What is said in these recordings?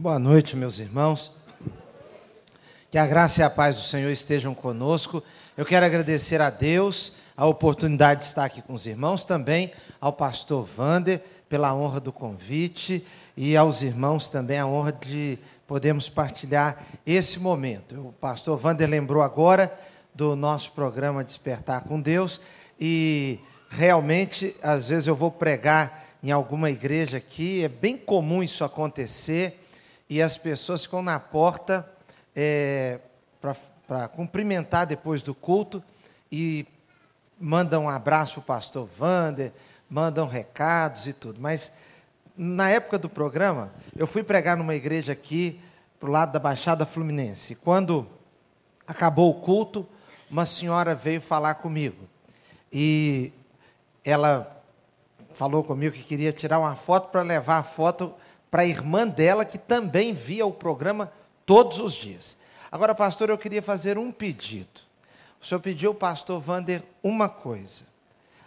Boa noite, meus irmãos. Que a graça e a paz do Senhor estejam conosco. Eu quero agradecer a Deus a oportunidade de estar aqui com os irmãos, também ao pastor Vander pela honra do convite e aos irmãos também a honra de podermos partilhar esse momento. O pastor Vander lembrou agora do nosso programa Despertar com Deus e realmente às vezes eu vou pregar em alguma igreja aqui, é bem comum isso acontecer e as pessoas ficam na porta é, para cumprimentar depois do culto e mandam um abraço para o pastor Vander, mandam recados e tudo. Mas na época do programa, eu fui pregar numa igreja aqui, para o lado da Baixada Fluminense. Quando acabou o culto, uma senhora veio falar comigo. E ela falou comigo que queria tirar uma foto para levar a foto para a irmã dela, que também via o programa todos os dias. Agora, pastor, eu queria fazer um pedido. O senhor pediu ao pastor Vander uma coisa.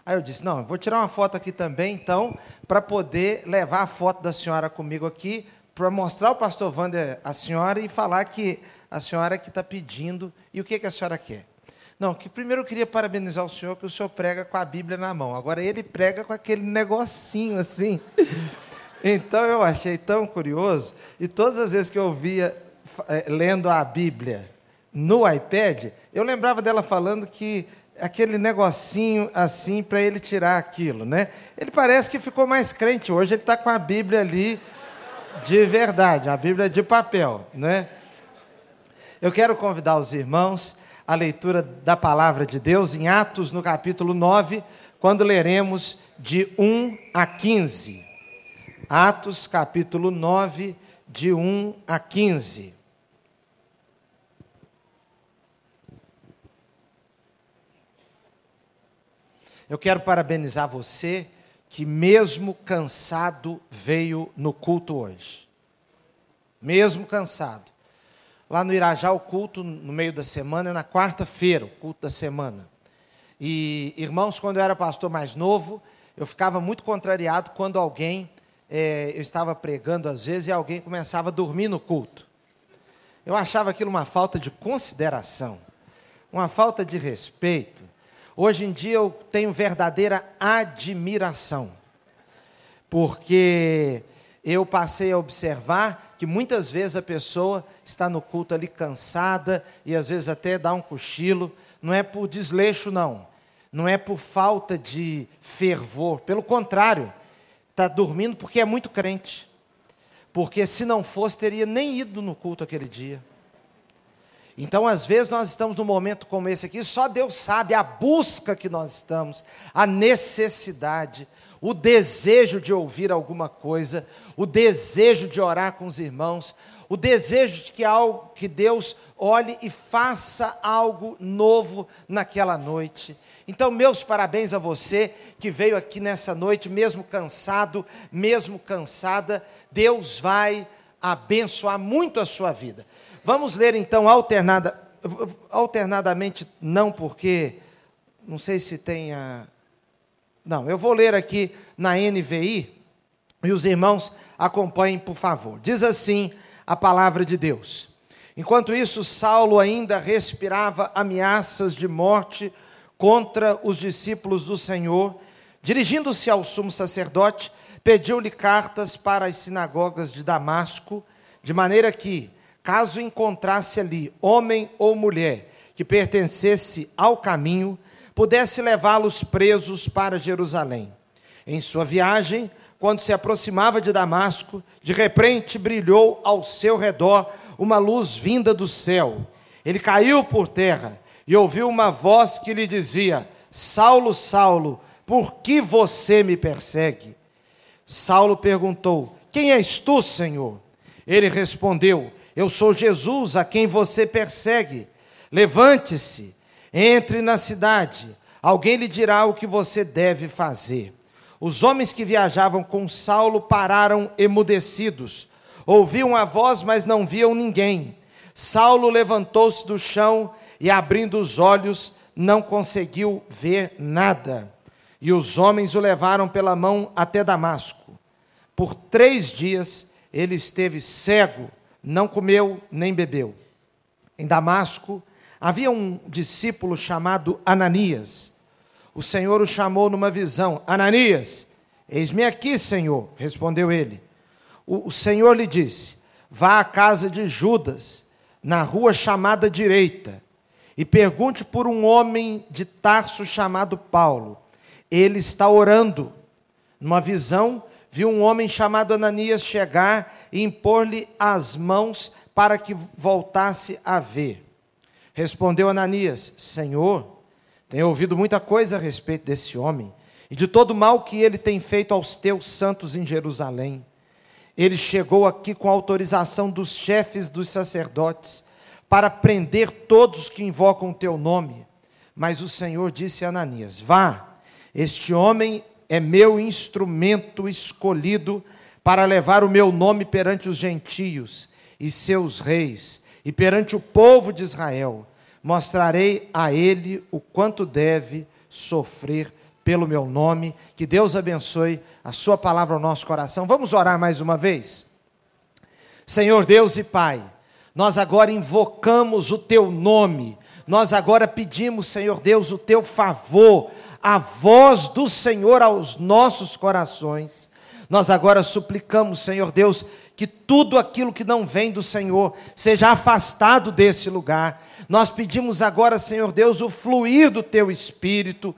Aí eu disse: não, eu vou tirar uma foto aqui também, então, para poder levar a foto da senhora comigo aqui, para mostrar ao pastor Vander a senhora e falar que a senhora que está pedindo e o que, que a senhora quer. Não, que primeiro eu queria parabenizar o senhor, que o senhor prega com a Bíblia na mão. Agora ele prega com aquele negocinho assim. Então eu achei tão curioso, e todas as vezes que eu via é, lendo a Bíblia no iPad, eu lembrava dela falando que aquele negocinho assim para ele tirar aquilo, né? Ele parece que ficou mais crente hoje, ele está com a Bíblia ali de verdade, a Bíblia de papel, né? Eu quero convidar os irmãos à leitura da palavra de Deus em Atos, no capítulo 9, quando leremos de 1 a 15. Atos capítulo 9, de 1 a 15. Eu quero parabenizar você que, mesmo cansado, veio no culto hoje. Mesmo cansado. Lá no Irajá, o culto no meio da semana é na quarta-feira, o culto da semana. E, irmãos, quando eu era pastor mais novo, eu ficava muito contrariado quando alguém é, eu estava pregando às vezes e alguém começava a dormir no culto. Eu achava aquilo uma falta de consideração, uma falta de respeito. Hoje em dia eu tenho verdadeira admiração, porque eu passei a observar que muitas vezes a pessoa está no culto ali cansada e às vezes até dá um cochilo, não é por desleixo, não, não é por falta de fervor, pelo contrário, está dormindo porque é muito crente. Porque se não fosse, teria nem ido no culto aquele dia. Então, às vezes, nós estamos num momento como esse aqui, só Deus sabe a busca que nós estamos, a necessidade, o desejo de ouvir alguma coisa, o desejo de orar com os irmãos, o desejo de que, algo, que Deus olhe e faça algo novo naquela noite. Então, meus parabéns a você que veio aqui nessa noite, mesmo cansado, mesmo cansada, Deus vai abençoar muito a sua vida. Vamos ler então alternada, alternadamente, não porque, não sei se tem a. Não, eu vou ler aqui na NVI e os irmãos acompanhem, por favor. Diz assim a palavra de Deus. Enquanto isso, Saulo ainda respirava ameaças de morte contra os discípulos do Senhor, dirigindo-se ao sumo sacerdote, pediu-lhe cartas para as sinagogas de Damasco, de maneira que, caso encontrasse ali homem ou mulher que pertencesse ao caminho, pudesse levá-los presos para Jerusalém. Em sua viagem, quando se aproximava de Damasco, de repente brilhou ao seu redor uma luz vinda do céu. Ele caiu por terra e ouviu uma voz que lhe dizia: Saulo, Saulo, por que você me persegue? Saulo perguntou: Quem és tu, Senhor? Ele respondeu: Eu sou Jesus, a quem você persegue. Levante-se, entre na cidade, alguém lhe dirá o que você deve fazer. Os homens que viajavam com Saulo pararam emudecidos. Ouviam a voz, mas não viam ninguém. Saulo levantou-se do chão e abrindo os olhos, não conseguiu ver nada. E os homens o levaram pela mão até Damasco. Por três dias ele esteve cego, não comeu nem bebeu. Em Damasco havia um discípulo chamado Ananias. O Senhor o chamou numa visão: Ananias, eis-me aqui, Senhor, respondeu ele. O, o Senhor lhe disse: Vá à casa de Judas, na rua chamada direita, e pergunte por um homem de Tarso chamado Paulo. Ele está orando. Numa visão, viu um homem chamado Ananias chegar e impor-lhe as mãos para que voltasse a ver. Respondeu Ananias: Senhor, tenho ouvido muita coisa a respeito desse homem e de todo o mal que ele tem feito aos teus santos em Jerusalém. Ele chegou aqui com autorização dos chefes dos sacerdotes para prender todos que invocam o teu nome. Mas o Senhor disse a Ananias: Vá, este homem é meu instrumento escolhido para levar o meu nome perante os gentios e seus reis e perante o povo de Israel. Mostrarei a ele o quanto deve sofrer pelo meu nome. Que Deus abençoe a sua palavra ao nosso coração. Vamos orar mais uma vez. Senhor Deus e Pai, nós agora invocamos o teu nome. Nós agora pedimos, Senhor Deus, o teu favor a voz do Senhor aos nossos corações. Nós agora suplicamos, Senhor Deus, que tudo aquilo que não vem do Senhor seja afastado desse lugar. Nós pedimos agora, Senhor Deus, o fluir do teu espírito,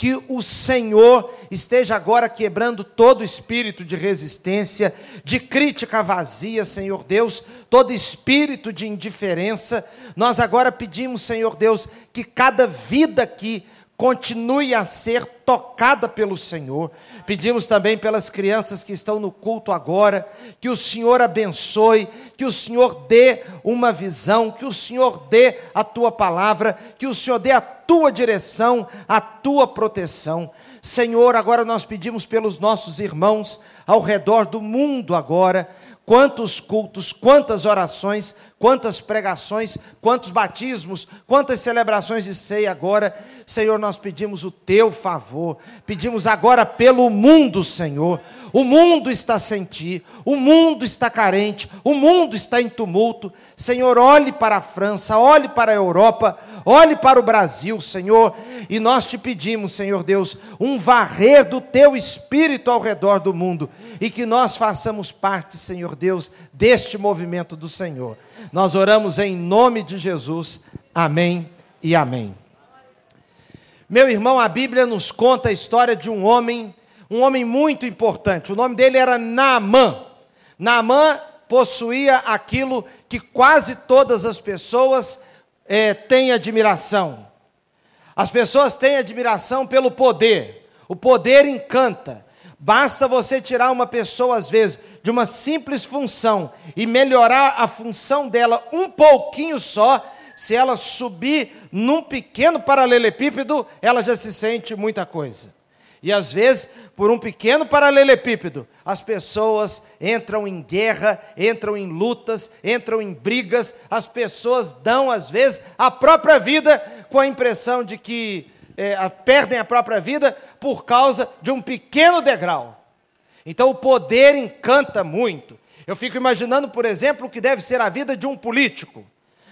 que o Senhor esteja agora quebrando todo espírito de resistência, de crítica vazia, Senhor Deus, todo espírito de indiferença. Nós agora pedimos, Senhor Deus, que cada vida aqui continue a ser tocada pelo Senhor. Pedimos também pelas crianças que estão no culto agora, que o Senhor abençoe, que o Senhor dê uma visão, que o Senhor dê a tua palavra, que o Senhor dê a tua direção, a tua proteção. Senhor, agora nós pedimos pelos nossos irmãos ao redor do mundo agora, quantos cultos, quantas orações, quantas pregações, quantos batismos, quantas celebrações de ceia agora. Senhor, nós pedimos o teu favor, pedimos agora pelo mundo, Senhor. O mundo está sem ti, o mundo está carente, o mundo está em tumulto. Senhor, olhe para a França, olhe para a Europa, olhe para o Brasil, Senhor, e nós te pedimos, Senhor Deus, um varrer do teu espírito ao redor do mundo e que nós façamos parte, Senhor Deus, deste movimento do Senhor. Nós oramos em nome de Jesus. Amém e amém. Meu irmão, a Bíblia nos conta a história de um homem, um homem muito importante. O nome dele era Naamã. Naamã possuía aquilo que quase todas as pessoas é, têm admiração. As pessoas têm admiração pelo poder. O poder encanta. Basta você tirar uma pessoa, às vezes, de uma simples função e melhorar a função dela um pouquinho só, se ela subir num pequeno paralelepípedo, ela já se sente muita coisa. E às vezes, por um pequeno paralelepípedo, as pessoas entram em guerra, entram em lutas, entram em brigas, as pessoas dão, às vezes, a própria vida com a impressão de que é, perdem a própria vida por causa de um pequeno degrau. Então o poder encanta muito. Eu fico imaginando, por exemplo, o que deve ser a vida de um político.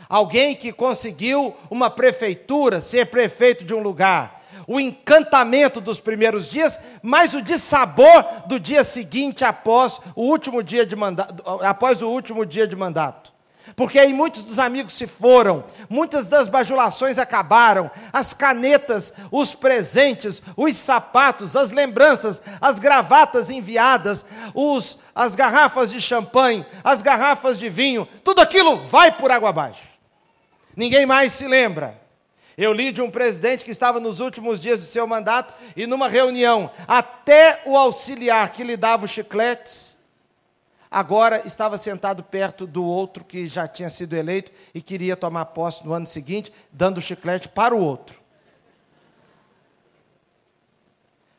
Alguém que conseguiu uma prefeitura, ser prefeito de um lugar. O encantamento dos primeiros dias, mas o dissabor do dia seguinte após o último dia de mandato, após o último dia de mandato porque aí muitos dos amigos se foram, muitas das bajulações acabaram, as canetas, os presentes, os sapatos, as lembranças, as gravatas enviadas, os, as garrafas de champanhe, as garrafas de vinho, tudo aquilo vai por água abaixo. Ninguém mais se lembra. Eu li de um presidente que estava nos últimos dias de seu mandato e numa reunião, até o auxiliar que lhe dava os chicletes agora estava sentado perto do outro que já tinha sido eleito e queria tomar posse no ano seguinte, dando o chiclete para o outro.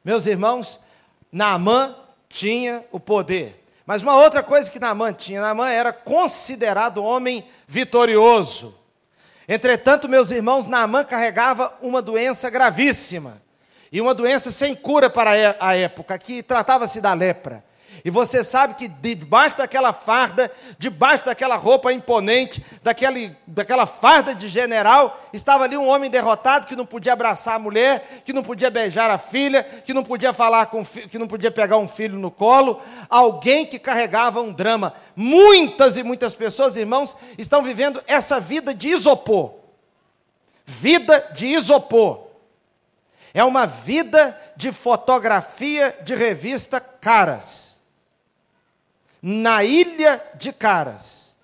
Meus irmãos, Naamã tinha o poder. Mas uma outra coisa que Naamã tinha, Naamã era considerado homem vitorioso. Entretanto, meus irmãos, Naamã carregava uma doença gravíssima. E uma doença sem cura para a época, que tratava-se da lepra. E você sabe que debaixo daquela farda, debaixo daquela roupa imponente, daquele, daquela farda de general, estava ali um homem derrotado que não podia abraçar a mulher, que não podia beijar a filha, que não podia falar com que não podia pegar um filho no colo, alguém que carregava um drama. Muitas e muitas pessoas, irmãos, estão vivendo essa vida de isopor. Vida de isopor. É uma vida de fotografia de revista caras na ilha de Caras.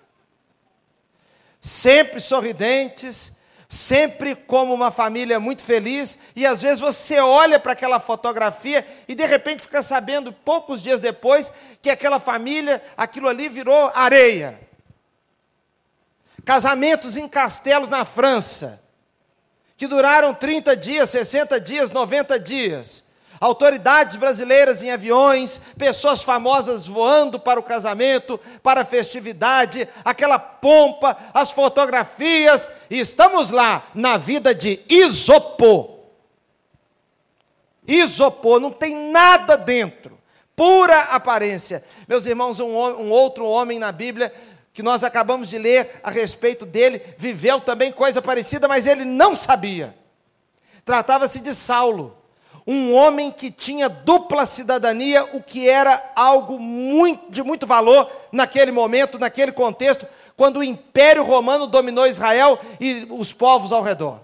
Sempre sorridentes, sempre como uma família muito feliz, e às vezes você olha para aquela fotografia e de repente fica sabendo, poucos dias depois, que aquela família, aquilo ali virou areia. Casamentos em castelos na França, que duraram 30 dias, 60 dias, 90 dias autoridades brasileiras em aviões, pessoas famosas voando para o casamento, para a festividade, aquela pompa, as fotografias, e estamos lá na vida de isopor. Isopor, não tem nada dentro, pura aparência. Meus irmãos, um, um outro homem na Bíblia que nós acabamos de ler a respeito dele, viveu também coisa parecida, mas ele não sabia. Tratava-se de Saulo um homem que tinha dupla cidadania, o que era algo muito, de muito valor naquele momento, naquele contexto, quando o Império Romano dominou Israel e os povos ao redor.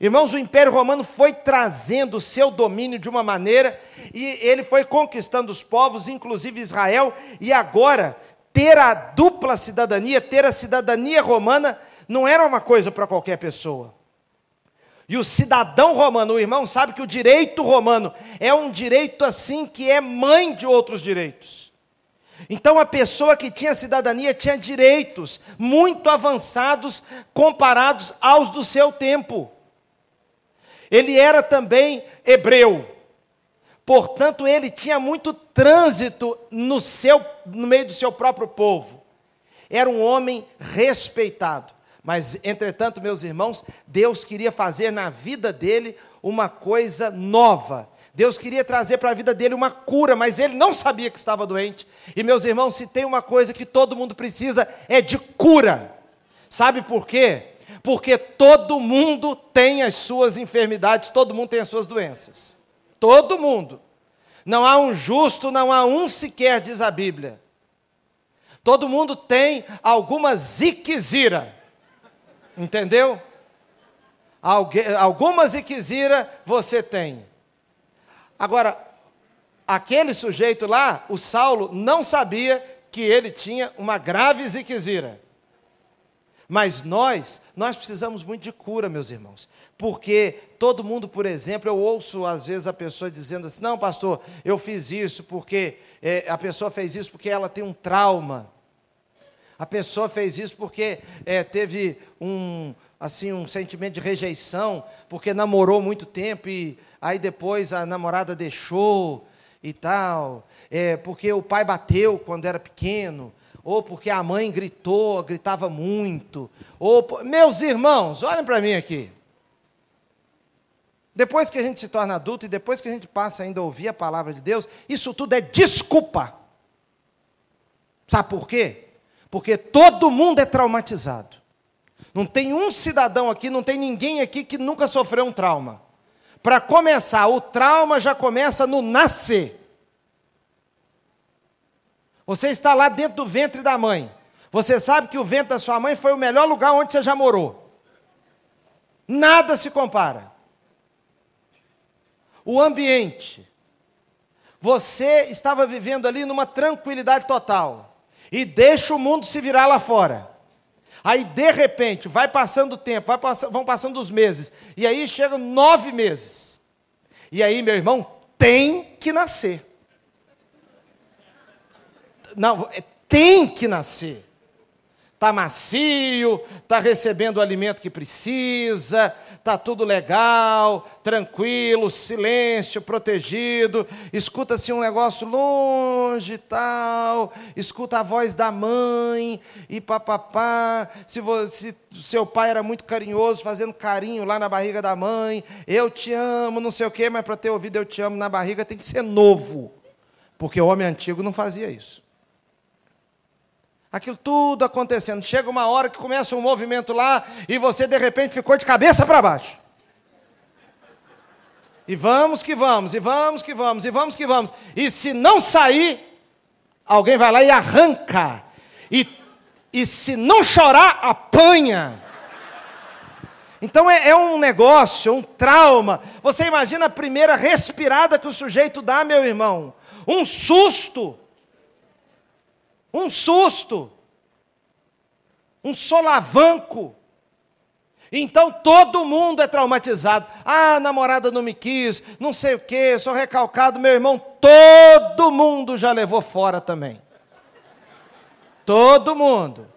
Irmãos, o Império Romano foi trazendo o seu domínio de uma maneira e ele foi conquistando os povos, inclusive Israel, e agora ter a dupla cidadania, ter a cidadania romana, não era uma coisa para qualquer pessoa. E o cidadão romano, o irmão, sabe que o direito romano é um direito assim que é mãe de outros direitos. Então a pessoa que tinha cidadania tinha direitos muito avançados comparados aos do seu tempo. Ele era também hebreu. Portanto, ele tinha muito trânsito no seu no meio do seu próprio povo. Era um homem respeitado. Mas, entretanto, meus irmãos, Deus queria fazer na vida dele uma coisa nova. Deus queria trazer para a vida dele uma cura, mas ele não sabia que estava doente. E, meus irmãos, se tem uma coisa que todo mundo precisa, é de cura. Sabe por quê? Porque todo mundo tem as suas enfermidades, todo mundo tem as suas doenças. Todo mundo. Não há um justo, não há um sequer, diz a Bíblia. Todo mundo tem alguma ziquezira. Entendeu? Algu algumas iquizira você tem. Agora, aquele sujeito lá, o Saulo, não sabia que ele tinha uma grave ziquezira. Mas nós, nós precisamos muito de cura, meus irmãos. Porque todo mundo, por exemplo, eu ouço às vezes a pessoa dizendo assim: não, pastor, eu fiz isso porque é, a pessoa fez isso porque ela tem um trauma. A pessoa fez isso porque é, teve um, assim, um sentimento de rejeição, porque namorou muito tempo e aí depois a namorada deixou e tal, é, porque o pai bateu quando era pequeno, ou porque a mãe gritou, gritava muito, ou meus irmãos, olhem para mim aqui. Depois que a gente se torna adulto e depois que a gente passa ainda a ouvir a palavra de Deus, isso tudo é desculpa. Sabe por quê? Porque todo mundo é traumatizado. Não tem um cidadão aqui, não tem ninguém aqui que nunca sofreu um trauma. Para começar, o trauma já começa no nascer. Você está lá dentro do ventre da mãe. Você sabe que o ventre da sua mãe foi o melhor lugar onde você já morou. Nada se compara. O ambiente. Você estava vivendo ali numa tranquilidade total e deixa o mundo se virar lá fora. Aí, de repente, vai passando o tempo, vai pass vão passando os meses, e aí chegam nove meses. E aí, meu irmão, tem que nascer. Não, é, tem que nascer está macio, está recebendo o alimento que precisa, está tudo legal, tranquilo, silêncio, protegido, escuta-se um negócio longe e tal, escuta a voz da mãe e papapá, se, você, se seu pai era muito carinhoso, fazendo carinho lá na barriga da mãe, eu te amo, não sei o quê, mas para ter ouvido eu te amo na barriga tem que ser novo. Porque o homem antigo não fazia isso. Aquilo tudo acontecendo. Chega uma hora que começa um movimento lá e você de repente ficou de cabeça para baixo. E vamos que vamos, e vamos que vamos, e vamos que vamos. E se não sair, alguém vai lá e arranca. E, e se não chorar, apanha. Então é, é, um negócio, um trauma. Você imagina a primeira respirada que o sujeito dá, meu irmão? Um susto. Um susto. Um solavanco. Então todo mundo é traumatizado. Ah, a namorada não me quis, não sei o quê, sou recalcado. Meu irmão, todo mundo já levou fora também. Todo mundo.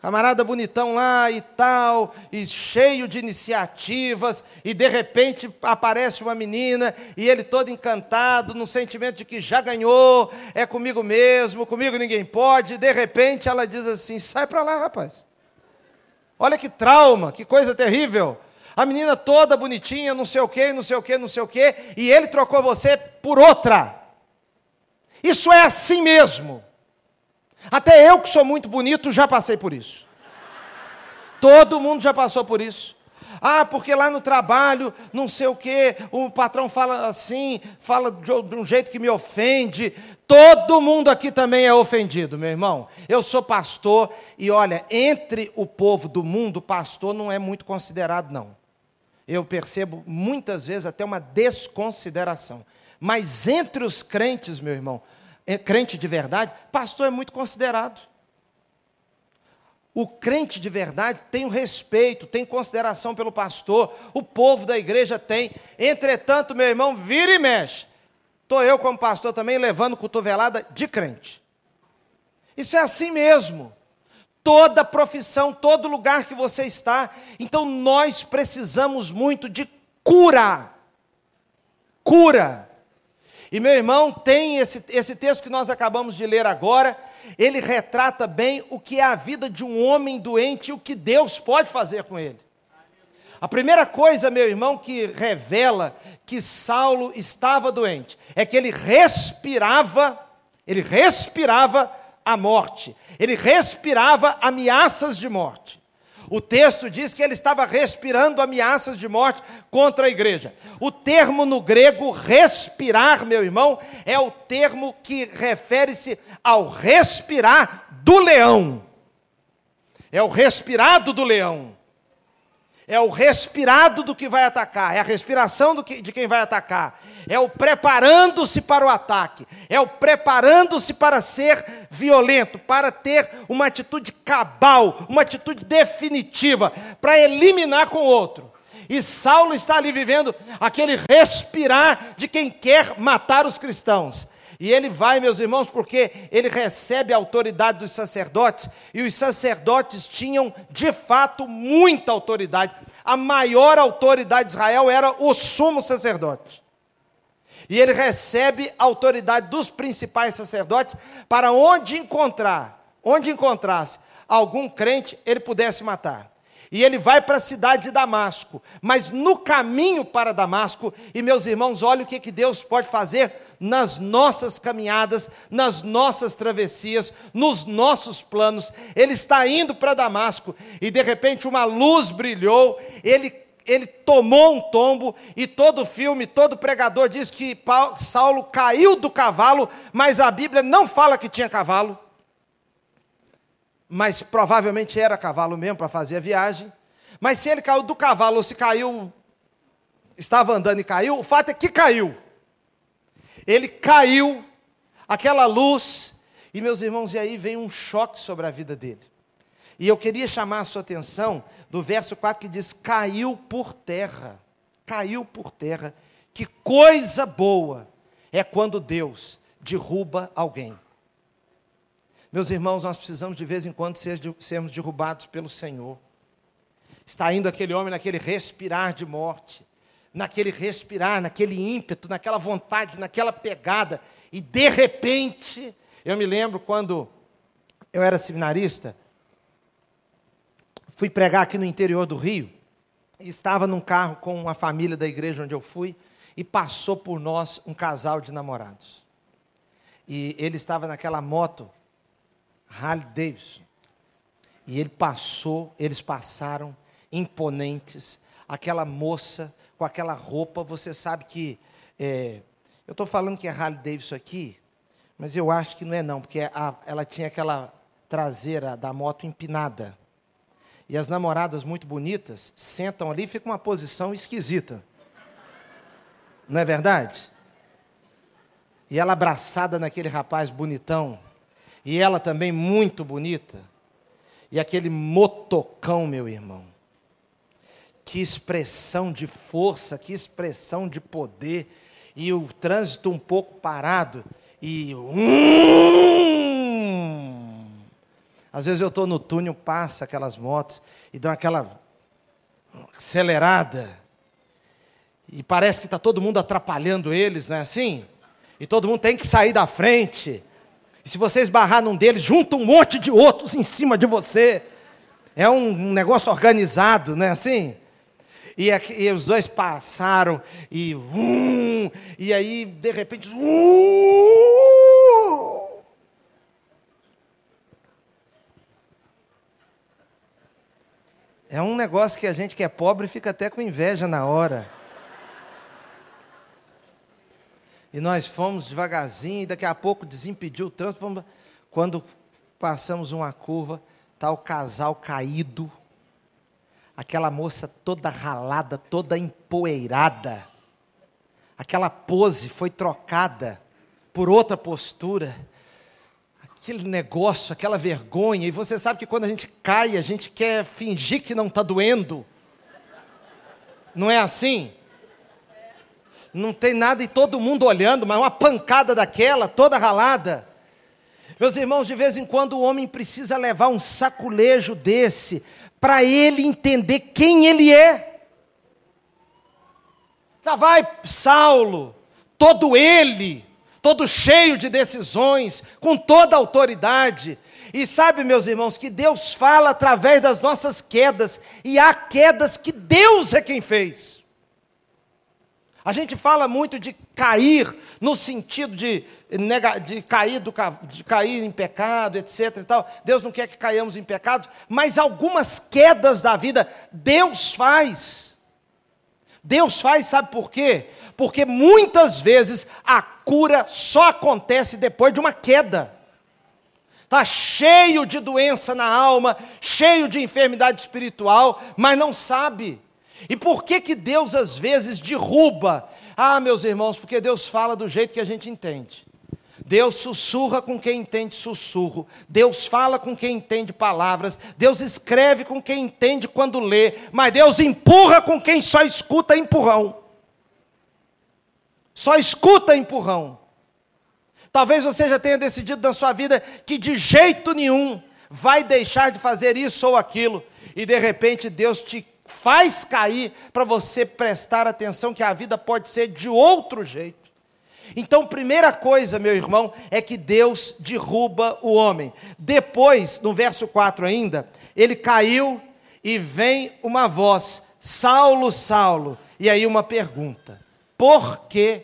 Camarada bonitão lá e tal, e cheio de iniciativas, e de repente aparece uma menina, e ele todo encantado, no sentimento de que já ganhou, é comigo mesmo, comigo ninguém pode, e de repente ela diz assim: sai para lá, rapaz. Olha que trauma, que coisa terrível. A menina toda bonitinha, não sei o quê, não sei o quê, não sei o quê, e ele trocou você por outra. Isso é assim mesmo. Até eu que sou muito bonito já passei por isso. Todo mundo já passou por isso. Ah, porque lá no trabalho, não sei o quê, o patrão fala assim, fala de um jeito que me ofende. Todo mundo aqui também é ofendido, meu irmão. Eu sou pastor e olha, entre o povo do mundo, pastor não é muito considerado, não. Eu percebo muitas vezes até uma desconsideração. Mas entre os crentes, meu irmão, é, crente de verdade, pastor é muito considerado. O crente de verdade tem o respeito, tem consideração pelo pastor, o povo da igreja tem. Entretanto, meu irmão, vira e mexe. Estou eu, como pastor, também levando cotovelada de crente. Isso é assim mesmo. Toda profissão, todo lugar que você está. Então, nós precisamos muito de cura. Cura. E meu irmão, tem esse, esse texto que nós acabamos de ler agora ele retrata bem o que é a vida de um homem doente e o que Deus pode fazer com ele. A primeira coisa, meu irmão, que revela que Saulo estava doente é que ele respirava, ele respirava a morte, ele respirava ameaças de morte. O texto diz que ele estava respirando ameaças de morte contra a igreja. O termo no grego respirar, meu irmão, é o termo que refere-se ao respirar do leão. É o respirado do leão. É o respirado do que vai atacar, é a respiração que, de quem vai atacar, é o preparando-se para o ataque, é o preparando-se para ser violento, para ter uma atitude cabal, uma atitude definitiva, para eliminar com o outro. E Saulo está ali vivendo aquele respirar de quem quer matar os cristãos. E ele vai, meus irmãos, porque ele recebe a autoridade dos sacerdotes, e os sacerdotes tinham, de fato, muita autoridade. A maior autoridade de Israel era o sumo sacerdote. E ele recebe a autoridade dos principais sacerdotes para onde encontrar, onde encontrasse algum crente, ele pudesse matar. E ele vai para a cidade de Damasco. Mas no caminho para Damasco, e meus irmãos, olha o que, que Deus pode fazer nas nossas caminhadas, nas nossas travessias, nos nossos planos. Ele está indo para Damasco e de repente uma luz brilhou, ele ele tomou um tombo e todo filme, todo pregador diz que Paulo, Saulo caiu do cavalo, mas a Bíblia não fala que tinha cavalo mas provavelmente era cavalo mesmo para fazer a viagem. Mas se ele caiu do cavalo ou se caiu, estava andando e caiu, o fato é que caiu. Ele caiu, aquela luz, e meus irmãos, e aí vem um choque sobre a vida dele. E eu queria chamar a sua atenção do verso 4 que diz: caiu por terra. Caiu por terra. Que coisa boa é quando Deus derruba alguém. Meus irmãos, nós precisamos de vez em quando sermos derrubados pelo Senhor. Está indo aquele homem naquele respirar de morte, naquele respirar, naquele ímpeto, naquela vontade, naquela pegada, e de repente, eu me lembro quando eu era seminarista, fui pregar aqui no interior do Rio, e estava num carro com uma família da igreja onde eu fui, e passou por nós um casal de namorados. e ele estava naquela moto Harley Davidson. E ele passou, eles passaram imponentes. Aquela moça com aquela roupa, você sabe que é, eu estou falando que é Harley Davidson aqui, mas eu acho que não é não, porque a, ela tinha aquela traseira da moto empinada. E as namoradas muito bonitas sentam ali e fica uma posição esquisita. Não é verdade? E ela abraçada naquele rapaz bonitão, e ela também muito bonita, e aquele motocão, meu irmão. Que expressão de força, que expressão de poder, e o trânsito um pouco parado, e. Hum, às vezes eu estou no túnel, passa aquelas motos e dão aquela acelerada. E parece que está todo mundo atrapalhando eles, não é assim? E todo mundo tem que sair da frente. E se você esbarrar num deles, junta um monte de outros em cima de você. É um, negócio organizado, não é assim? E, aqui, e, os dois passaram, e um, e aí, de repente, um, É um negócio que a gente que é pobre fica até com inveja na hora. E nós fomos devagarzinho, e daqui a pouco desimpediu o trânsito. Fomos, quando passamos uma curva, está o casal caído, aquela moça toda ralada, toda empoeirada. Aquela pose foi trocada por outra postura. Aquele negócio, aquela vergonha. E você sabe que quando a gente cai, a gente quer fingir que não está doendo. Não é assim? Não tem nada e todo mundo olhando, mas uma pancada daquela, toda ralada. Meus irmãos, de vez em quando o homem precisa levar um saculejo desse, para ele entender quem ele é. Já vai Saulo, todo ele, todo cheio de decisões, com toda autoridade. E sabe, meus irmãos, que Deus fala através das nossas quedas, e há quedas que Deus é quem fez. A gente fala muito de cair no sentido de, de, cair, do, de cair em pecado, etc. E tal. Deus não quer que caiamos em pecado, mas algumas quedas da vida Deus faz. Deus faz, sabe por quê? Porque muitas vezes a cura só acontece depois de uma queda. Está cheio de doença na alma, cheio de enfermidade espiritual, mas não sabe. E por que que Deus às vezes derruba? Ah, meus irmãos, porque Deus fala do jeito que a gente entende. Deus sussurra com quem entende sussurro. Deus fala com quem entende palavras. Deus escreve com quem entende quando lê. Mas Deus empurra com quem só escuta empurrão. Só escuta empurrão. Talvez você já tenha decidido na sua vida que de jeito nenhum vai deixar de fazer isso ou aquilo. E de repente Deus te faz cair para você prestar atenção que a vida pode ser de outro jeito. Então, primeira coisa, meu irmão, é que Deus derruba o homem. Depois, no verso 4 ainda, ele caiu e vem uma voz: Saulo, Saulo. E aí uma pergunta: Por que,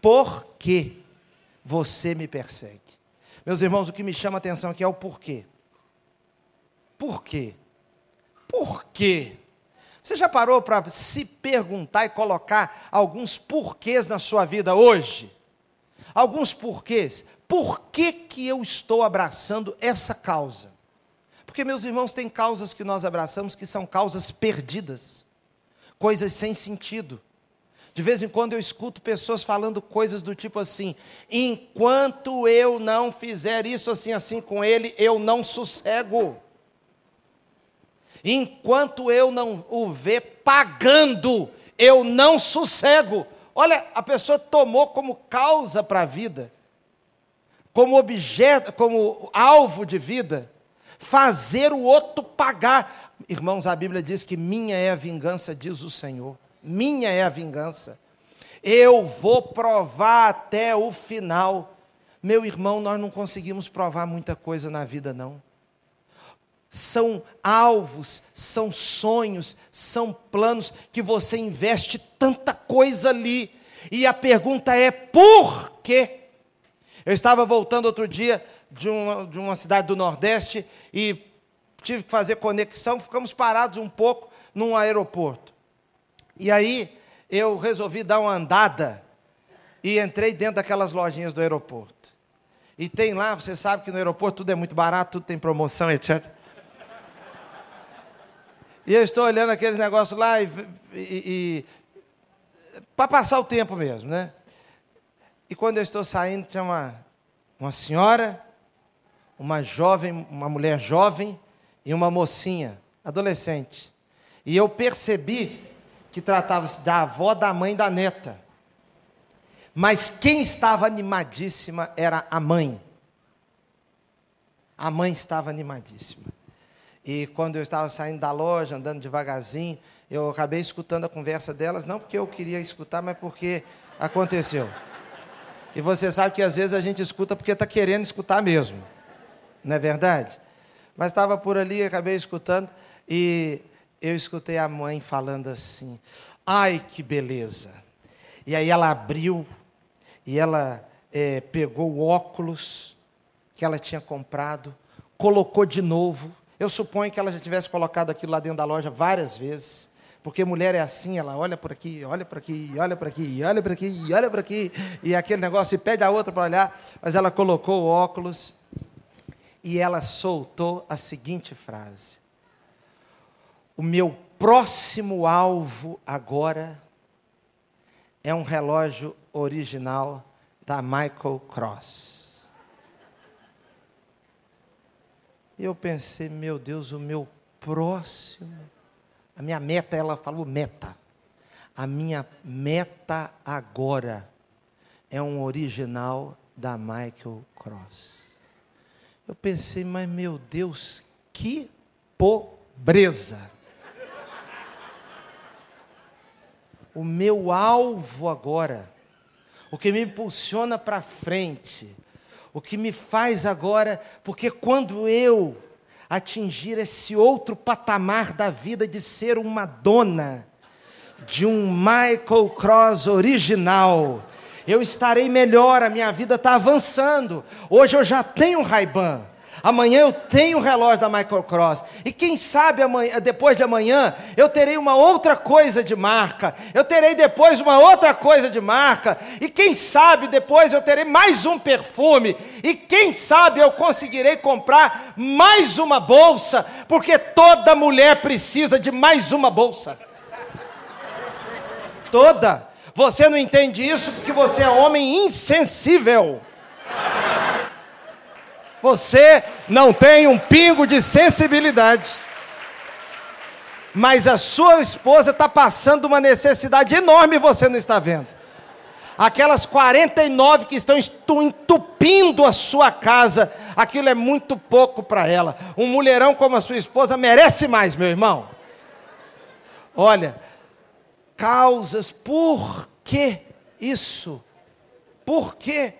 por que você me persegue? Meus irmãos, o que me chama a atenção aqui é o porquê. Por quê? Por quê? Você já parou para se perguntar e colocar alguns porquês na sua vida hoje? Alguns porquês. Por que, que eu estou abraçando essa causa? Porque, meus irmãos, tem causas que nós abraçamos que são causas perdidas, coisas sem sentido. De vez em quando eu escuto pessoas falando coisas do tipo assim: enquanto eu não fizer isso assim, assim com ele, eu não sossego. Enquanto eu não o ver pagando, eu não sossego. Olha, a pessoa tomou como causa para a vida, como objeto, como alvo de vida, fazer o outro pagar. Irmãos, a Bíblia diz que minha é a vingança, diz o Senhor. Minha é a vingança. Eu vou provar até o final. Meu irmão, nós não conseguimos provar muita coisa na vida, não são alvos, são sonhos, são planos que você investe tanta coisa ali. E a pergunta é: por quê? Eu estava voltando outro dia de uma, de uma cidade do Nordeste e tive que fazer conexão, ficamos parados um pouco num aeroporto. E aí eu resolvi dar uma andada e entrei dentro daquelas lojinhas do aeroporto. E tem lá, você sabe que no aeroporto tudo é muito barato, tudo tem promoção, etc. E eu estou olhando aqueles negócios lá e, e, e para passar o tempo mesmo, né? E quando eu estou saindo, tinha uma, uma senhora, uma jovem, uma mulher jovem e uma mocinha, adolescente. E eu percebi que tratava-se da avó, da mãe, da neta. Mas quem estava animadíssima era a mãe. A mãe estava animadíssima. E quando eu estava saindo da loja, andando devagarzinho, eu acabei escutando a conversa delas, não porque eu queria escutar, mas porque aconteceu. E você sabe que às vezes a gente escuta porque está querendo escutar mesmo. Não é verdade? Mas estava por ali, acabei escutando, e eu escutei a mãe falando assim: ai que beleza. E aí ela abriu e ela é, pegou o óculos que ela tinha comprado, colocou de novo. Eu suponho que ela já tivesse colocado aquilo lá dentro da loja várias vezes. Porque mulher é assim, ela olha por aqui, olha por aqui, olha por aqui, olha por aqui, olha por aqui, e aquele negócio, e pede a outra para olhar, mas ela colocou o óculos e ela soltou a seguinte frase: O meu próximo alvo agora é um relógio original da Michael Cross. E eu pensei, meu Deus, o meu próximo. A minha meta, ela falou meta. A minha meta agora é um original da Michael Cross. Eu pensei, mas meu Deus, que pobreza. o meu alvo agora, o que me impulsiona para frente, o que me faz agora, porque quando eu atingir esse outro patamar da vida de ser uma dona de um Michael Cross original, eu estarei melhor, a minha vida está avançando. Hoje eu já tenho Ray-Ban. Amanhã eu tenho o relógio da Microcross. E quem sabe amanhã, depois de amanhã eu terei uma outra coisa de marca. Eu terei depois uma outra coisa de marca. E quem sabe depois eu terei mais um perfume. E quem sabe eu conseguirei comprar mais uma bolsa. Porque toda mulher precisa de mais uma bolsa. Toda. Você não entende isso porque você é homem insensível. Você não tem um pingo de sensibilidade. Mas a sua esposa está passando uma necessidade enorme e você não está vendo. Aquelas 49 que estão entupindo a sua casa, aquilo é muito pouco para ela. Um mulherão como a sua esposa merece mais, meu irmão. Olha, causas, por que isso? Por quê?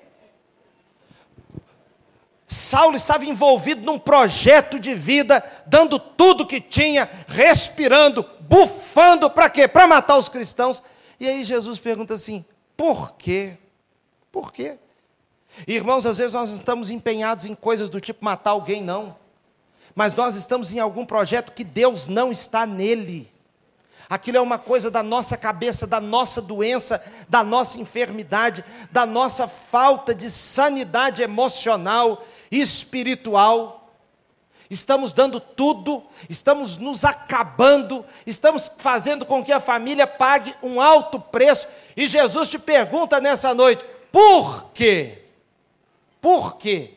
Saulo estava envolvido num projeto de vida, dando tudo que tinha, respirando, bufando, para quê? Para matar os cristãos. E aí Jesus pergunta assim: por quê? Por quê? Irmãos, às vezes nós estamos empenhados em coisas do tipo matar alguém, não. Mas nós estamos em algum projeto que Deus não está nele. Aquilo é uma coisa da nossa cabeça, da nossa doença, da nossa enfermidade, da nossa falta de sanidade emocional espiritual, estamos dando tudo, estamos nos acabando, estamos fazendo com que a família pague um alto preço. E Jesus te pergunta nessa noite: por quê? Por quê?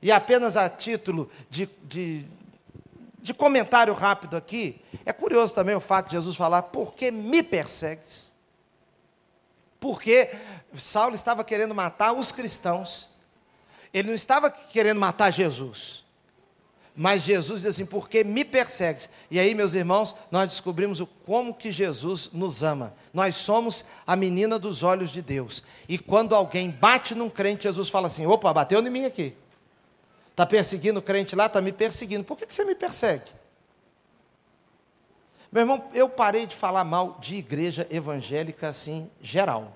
E apenas a título de, de, de comentário rápido aqui, é curioso também o fato de Jesus falar: por que me persegues? Porque Saulo estava querendo matar os cristãos. Ele não estava querendo matar Jesus. Mas Jesus diz assim: porque me persegues? E aí, meus irmãos, nós descobrimos o como que Jesus nos ama. Nós somos a menina dos olhos de Deus. E quando alguém bate num crente, Jesus fala assim: opa, bateu em mim aqui. Está perseguindo o crente lá, está me perseguindo. Por que, que você me persegue? Meu irmão, eu parei de falar mal de igreja evangélica assim, geral.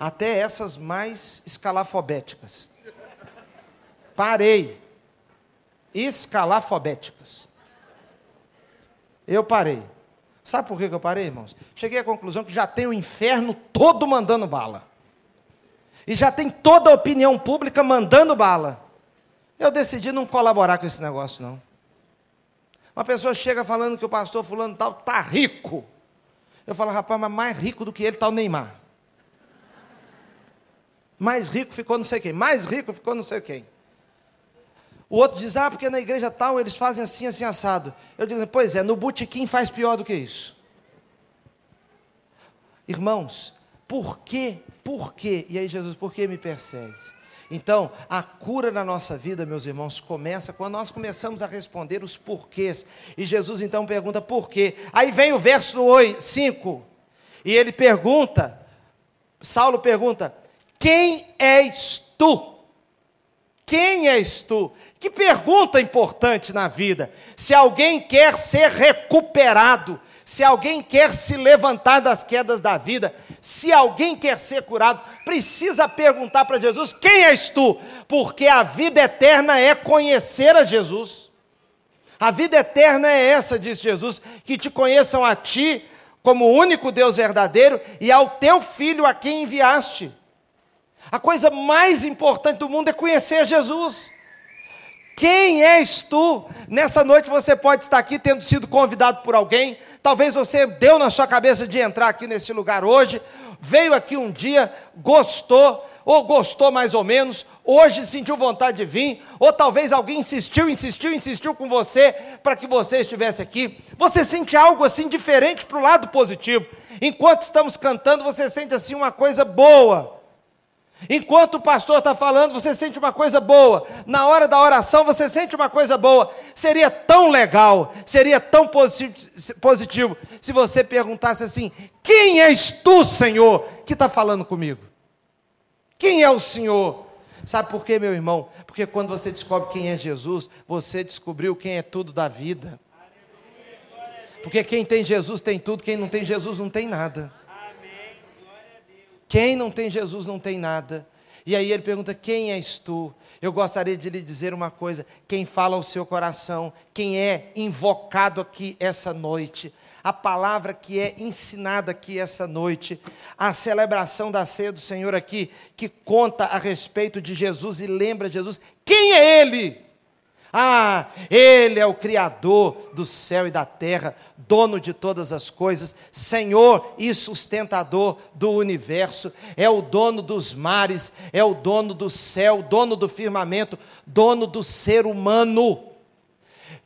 Até essas mais escalafobéticas. Parei. Escalafobéticas. Eu parei. Sabe por que eu parei, irmãos? Cheguei à conclusão que já tem o inferno todo mandando bala. E já tem toda a opinião pública mandando bala. Eu decidi não colaborar com esse negócio, não. Uma pessoa chega falando que o pastor fulano tal está rico. Eu falo, rapaz, mas mais rico do que ele está o Neymar. Mais rico ficou não sei quem. Mais rico ficou não sei quem. O outro diz, ah, porque na igreja tal eles fazem assim, assim, assado. Eu digo, pois é, no botequim faz pior do que isso. Irmãos, por quê? Por quê? E aí Jesus, por que me persegues? Então, a cura na nossa vida, meus irmãos, começa quando nós começamos a responder os porquês. E Jesus então pergunta por quê. Aí vem o verso 5. E ele pergunta, Saulo pergunta: Quem és tu? Quem és tu? Que pergunta importante na vida. Se alguém quer ser recuperado, se alguém quer se levantar das quedas da vida, se alguém quer ser curado, precisa perguntar para Jesus: quem és tu? Porque a vida eterna é conhecer a Jesus. A vida eterna é essa, diz Jesus, que te conheçam a ti como o único Deus verdadeiro e ao teu filho a quem enviaste. A coisa mais importante do mundo é conhecer Jesus. Quem és tu? Nessa noite você pode estar aqui tendo sido convidado por alguém, Talvez você deu na sua cabeça de entrar aqui nesse lugar hoje, veio aqui um dia, gostou, ou gostou mais ou menos, hoje sentiu vontade de vir, ou talvez alguém insistiu, insistiu, insistiu com você para que você estivesse aqui. Você sente algo assim diferente para o lado positivo. Enquanto estamos cantando, você sente assim uma coisa boa. Enquanto o pastor está falando, você sente uma coisa boa. Na hora da oração, você sente uma coisa boa. Seria tão legal, seria tão positivo, se você perguntasse assim: Quem és tu, Senhor, que está falando comigo? Quem é o Senhor? Sabe por quê, meu irmão? Porque quando você descobre quem é Jesus, você descobriu quem é tudo da vida. Porque quem tem Jesus tem tudo, quem não tem Jesus não tem nada. Quem não tem Jesus não tem nada. E aí ele pergunta: Quem és tu? Eu gostaria de lhe dizer uma coisa: quem fala ao seu coração, quem é invocado aqui essa noite, a palavra que é ensinada aqui essa noite, a celebração da ceia do Senhor aqui, que conta a respeito de Jesus e lembra Jesus, quem é Ele? Ah, Ele é o Criador do céu e da terra, dono de todas as coisas, Senhor e sustentador do universo, é o dono dos mares, é o dono do céu, dono do firmamento, dono do ser humano,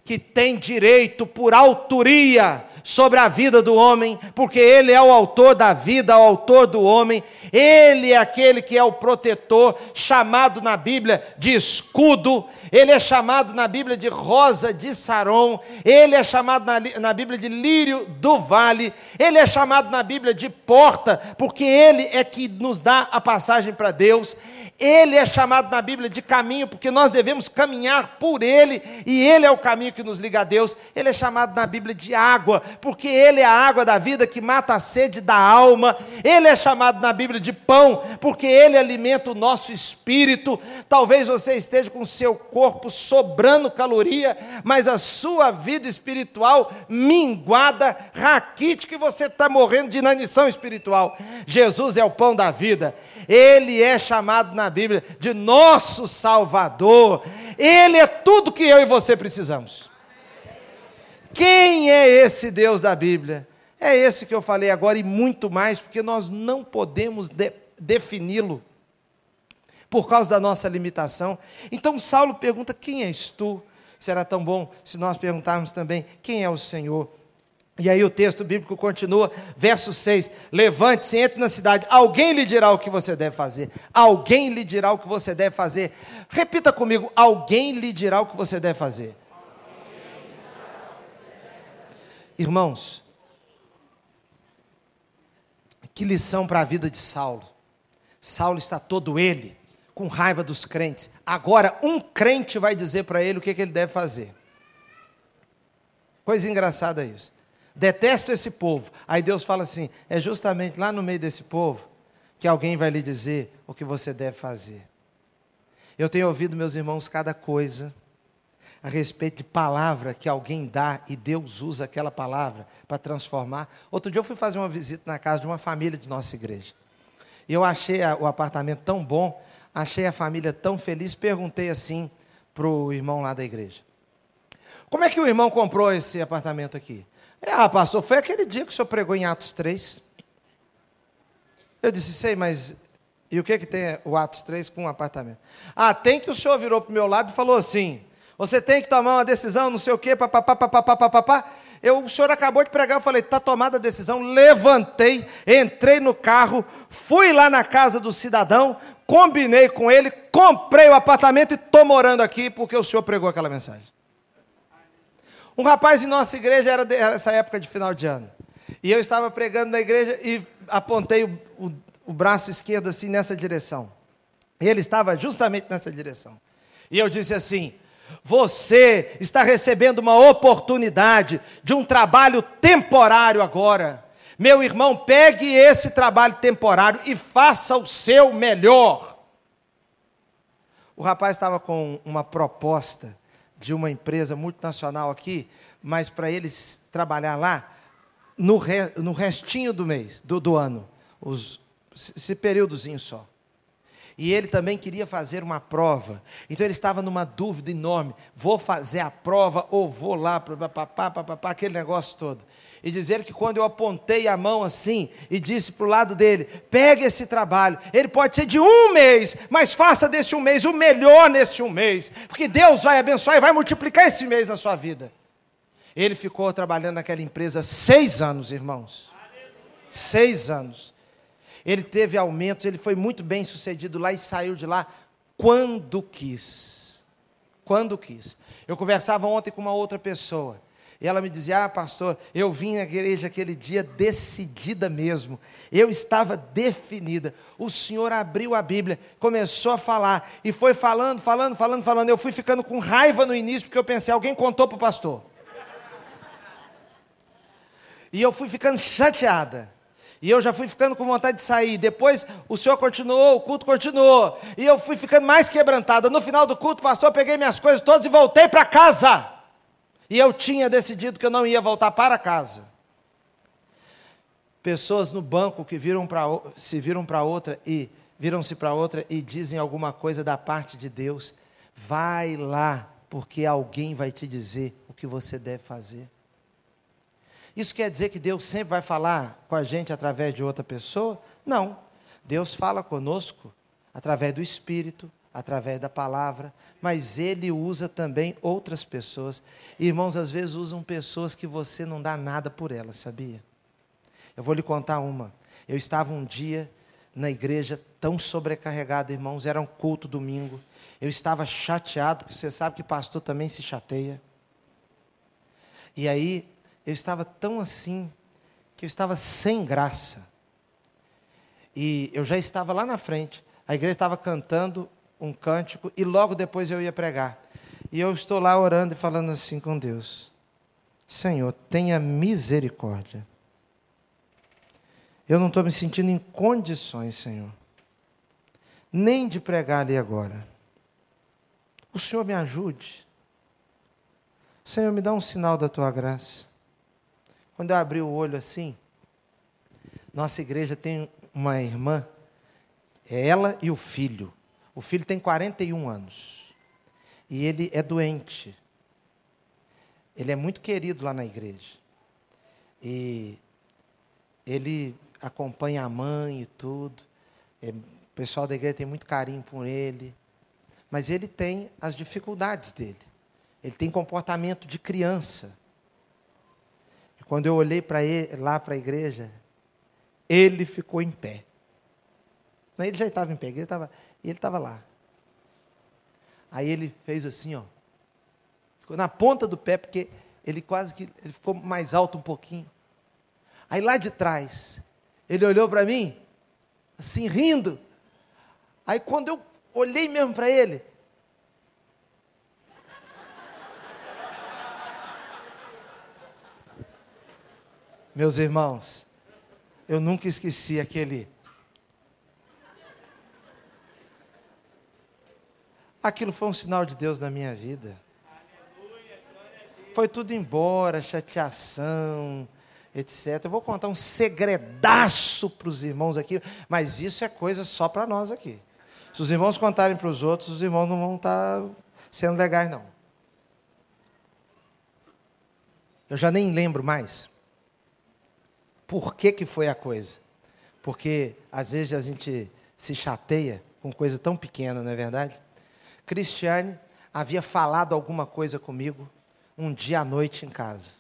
que tem direito por autoria sobre a vida do homem, porque Ele é o autor da vida, o autor do homem, Ele é aquele que é o protetor, chamado na Bíblia de escudo, Ele é chamado na Bíblia de rosa de Saron, Ele é chamado na, na Bíblia de lírio do vale, Ele é chamado na Bíblia de porta, porque Ele é que nos dá a passagem para Deus, ele é chamado na Bíblia de caminho, porque nós devemos caminhar por Ele, e Ele é o caminho que nos liga a Deus. Ele é chamado na Bíblia de água, porque Ele é a água da vida que mata a sede da alma. Ele é chamado na Bíblia de pão, porque Ele alimenta o nosso espírito. Talvez você esteja com o seu corpo sobrando caloria, mas a sua vida espiritual minguada, raquítica, que você está morrendo de inanição espiritual. Jesus é o pão da vida. Ele é chamado na Bíblia de nosso Salvador. Ele é tudo que eu e você precisamos. Quem é esse Deus da Bíblia? É esse que eu falei agora e muito mais, porque nós não podemos de, defini-lo por causa da nossa limitação. Então Saulo pergunta: Quem és tu? Será tão bom se nós perguntarmos também: Quem é o Senhor? E aí o texto bíblico continua, verso 6: Levante-se, entre na cidade, alguém lhe dirá o que você deve fazer. Alguém lhe dirá o que você deve fazer. Repita comigo: alguém lhe dirá o que você deve fazer. Irmãos, que lição para a vida de Saulo. Saulo está todo ele, com raiva dos crentes. Agora, um crente vai dizer para ele o que, que ele deve fazer. Coisa engraçada isso. Detesto esse povo. Aí Deus fala assim: é justamente lá no meio desse povo que alguém vai lhe dizer o que você deve fazer. Eu tenho ouvido, meus irmãos, cada coisa a respeito de palavra que alguém dá e Deus usa aquela palavra para transformar. Outro dia eu fui fazer uma visita na casa de uma família de nossa igreja. E eu achei o apartamento tão bom, achei a família tão feliz, perguntei assim para o irmão lá da igreja: Como é que o irmão comprou esse apartamento aqui? É, ah, pastor, foi aquele dia que o senhor pregou em Atos 3. Eu disse, sei, mas e o que, que tem o Atos 3 com o apartamento? Ah, tem que o senhor virou para o meu lado e falou assim: você tem que tomar uma decisão, não sei o quê, papapá, papapá, papapá. Eu, o senhor acabou de pregar, eu falei, está tomada a decisão, levantei, entrei no carro, fui lá na casa do cidadão, combinei com ele, comprei o apartamento e estou morando aqui porque o senhor pregou aquela mensagem. Um rapaz em nossa igreja era essa época de final de ano. E eu estava pregando na igreja e apontei o, o, o braço esquerdo assim nessa direção. E ele estava justamente nessa direção. E eu disse assim: você está recebendo uma oportunidade de um trabalho temporário agora. Meu irmão, pegue esse trabalho temporário e faça o seu melhor. O rapaz estava com uma proposta de uma empresa multinacional aqui, mas para eles trabalhar lá no, re, no restinho do mês, do, do ano, os, esse períodozinho só. E ele também queria fazer uma prova. Então ele estava numa dúvida enorme: vou fazer a prova ou vou lá, papapá, papapá, aquele negócio todo. E dizer que quando eu apontei a mão assim e disse para o lado dele: pegue esse trabalho, ele pode ser de um mês, mas faça desse um mês o melhor nesse um mês, porque Deus vai abençoar e vai multiplicar esse mês na sua vida. Ele ficou trabalhando naquela empresa seis anos, irmãos. Seis anos. Ele teve aumentos, ele foi muito bem sucedido lá e saiu de lá quando quis. Quando quis. Eu conversava ontem com uma outra pessoa. E ela me dizia: Ah, pastor, eu vim na igreja aquele dia decidida mesmo. Eu estava definida. O senhor abriu a Bíblia, começou a falar, e foi falando, falando, falando, falando. Eu fui ficando com raiva no início, porque eu pensei: alguém contou para o pastor. E eu fui ficando chateada. E eu já fui ficando com vontade de sair. Depois o senhor continuou, o culto continuou. E eu fui ficando mais quebrantada. No final do culto, pastor, peguei minhas coisas todas e voltei para casa. E eu tinha decidido que eu não ia voltar para casa. Pessoas no banco que viram pra, se viram para outra e viram-se para outra e dizem alguma coisa da parte de Deus. Vai lá, porque alguém vai te dizer o que você deve fazer. Isso quer dizer que Deus sempre vai falar com a gente através de outra pessoa? Não. Deus fala conosco através do Espírito, através da palavra, mas Ele usa também outras pessoas. Irmãos, às vezes usam pessoas que você não dá nada por elas, sabia? Eu vou lhe contar uma. Eu estava um dia na igreja tão sobrecarregado, irmãos, era um culto domingo. Eu estava chateado, porque você sabe que pastor também se chateia. E aí eu estava tão assim, que eu estava sem graça. E eu já estava lá na frente, a igreja estava cantando um cântico e logo depois eu ia pregar. E eu estou lá orando e falando assim com Deus: Senhor, tenha misericórdia. Eu não estou me sentindo em condições, Senhor, nem de pregar ali agora. O Senhor me ajude. Senhor, me dá um sinal da tua graça. Quando eu abri o olho assim, nossa igreja tem uma irmã, é ela e o filho. O filho tem 41 anos. E ele é doente. Ele é muito querido lá na igreja. E ele acompanha a mãe e tudo. É, o pessoal da igreja tem muito carinho por ele. Mas ele tem as dificuldades dele. Ele tem comportamento de criança. Quando eu olhei para lá para a igreja, ele ficou em pé. Ele já estava em pé, ele estava, ele estava lá. Aí ele fez assim, ó. Ficou na ponta do pé, porque ele quase que ele ficou mais alto um pouquinho. Aí lá de trás, ele olhou para mim, assim, rindo. Aí quando eu olhei mesmo para ele, Meus irmãos, eu nunca esqueci aquele. Aquilo foi um sinal de Deus na minha vida. Foi tudo embora, chateação, etc. Eu vou contar um segredaço para os irmãos aqui, mas isso é coisa só para nós aqui. Se os irmãos contarem para os outros, os irmãos não vão estar sendo legais, não. Eu já nem lembro mais. Por que, que foi a coisa? Porque às vezes a gente se chateia com coisa tão pequena, não é verdade? Cristiane havia falado alguma coisa comigo um dia à noite em casa.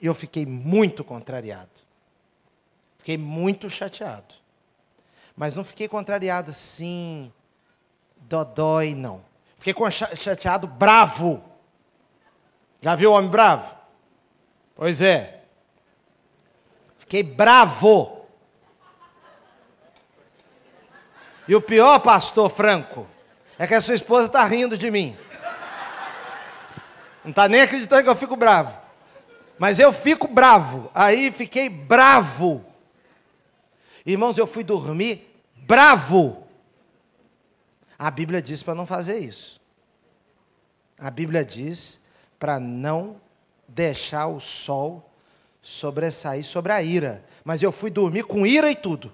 E eu fiquei muito contrariado. Fiquei muito chateado. Mas não fiquei contrariado assim, dodói, não. Fiquei chateado, bravo. Já viu o homem bravo? Pois é. Fiquei bravo. E o pior, pastor Franco, é que a sua esposa está rindo de mim. Não está nem acreditando que eu fico bravo. Mas eu fico bravo. Aí fiquei bravo. Irmãos, eu fui dormir bravo. A Bíblia diz para não fazer isso. A Bíblia diz para não deixar o sol sobressair sobre a ira. Mas eu fui dormir com ira e tudo.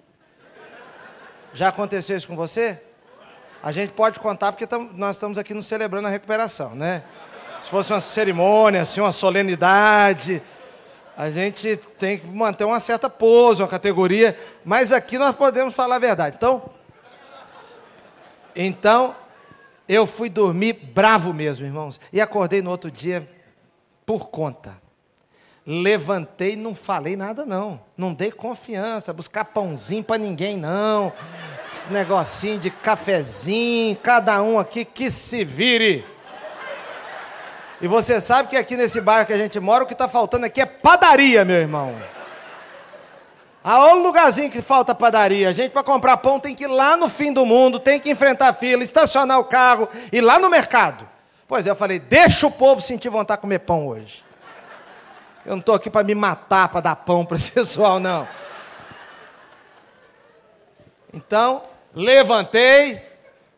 Já aconteceu isso com você? A gente pode contar porque nós estamos aqui nos celebrando a recuperação, né? Se fosse uma cerimônia, assim, uma solenidade, a gente tem que manter uma certa pose, uma categoria, mas aqui nós podemos falar a verdade. Então, então eu fui dormir bravo mesmo, irmãos, e acordei no outro dia por conta. Levantei, não falei nada não, não dei confiança, buscar pãozinho para ninguém não, esse negocinho de cafezinho, cada um aqui que se vire. E você sabe que aqui nesse bairro que a gente mora, o que está faltando aqui é padaria, meu irmão. Aonde lugarzinho que falta padaria? A gente, para comprar pão, tem que ir lá no fim do mundo, tem que enfrentar fila, estacionar o carro, ir lá no mercado. Pois é, eu falei, deixa o povo sentir vontade de comer pão hoje. Eu não estou aqui para me matar, para dar pão para esse pessoal, não. Então, levantei,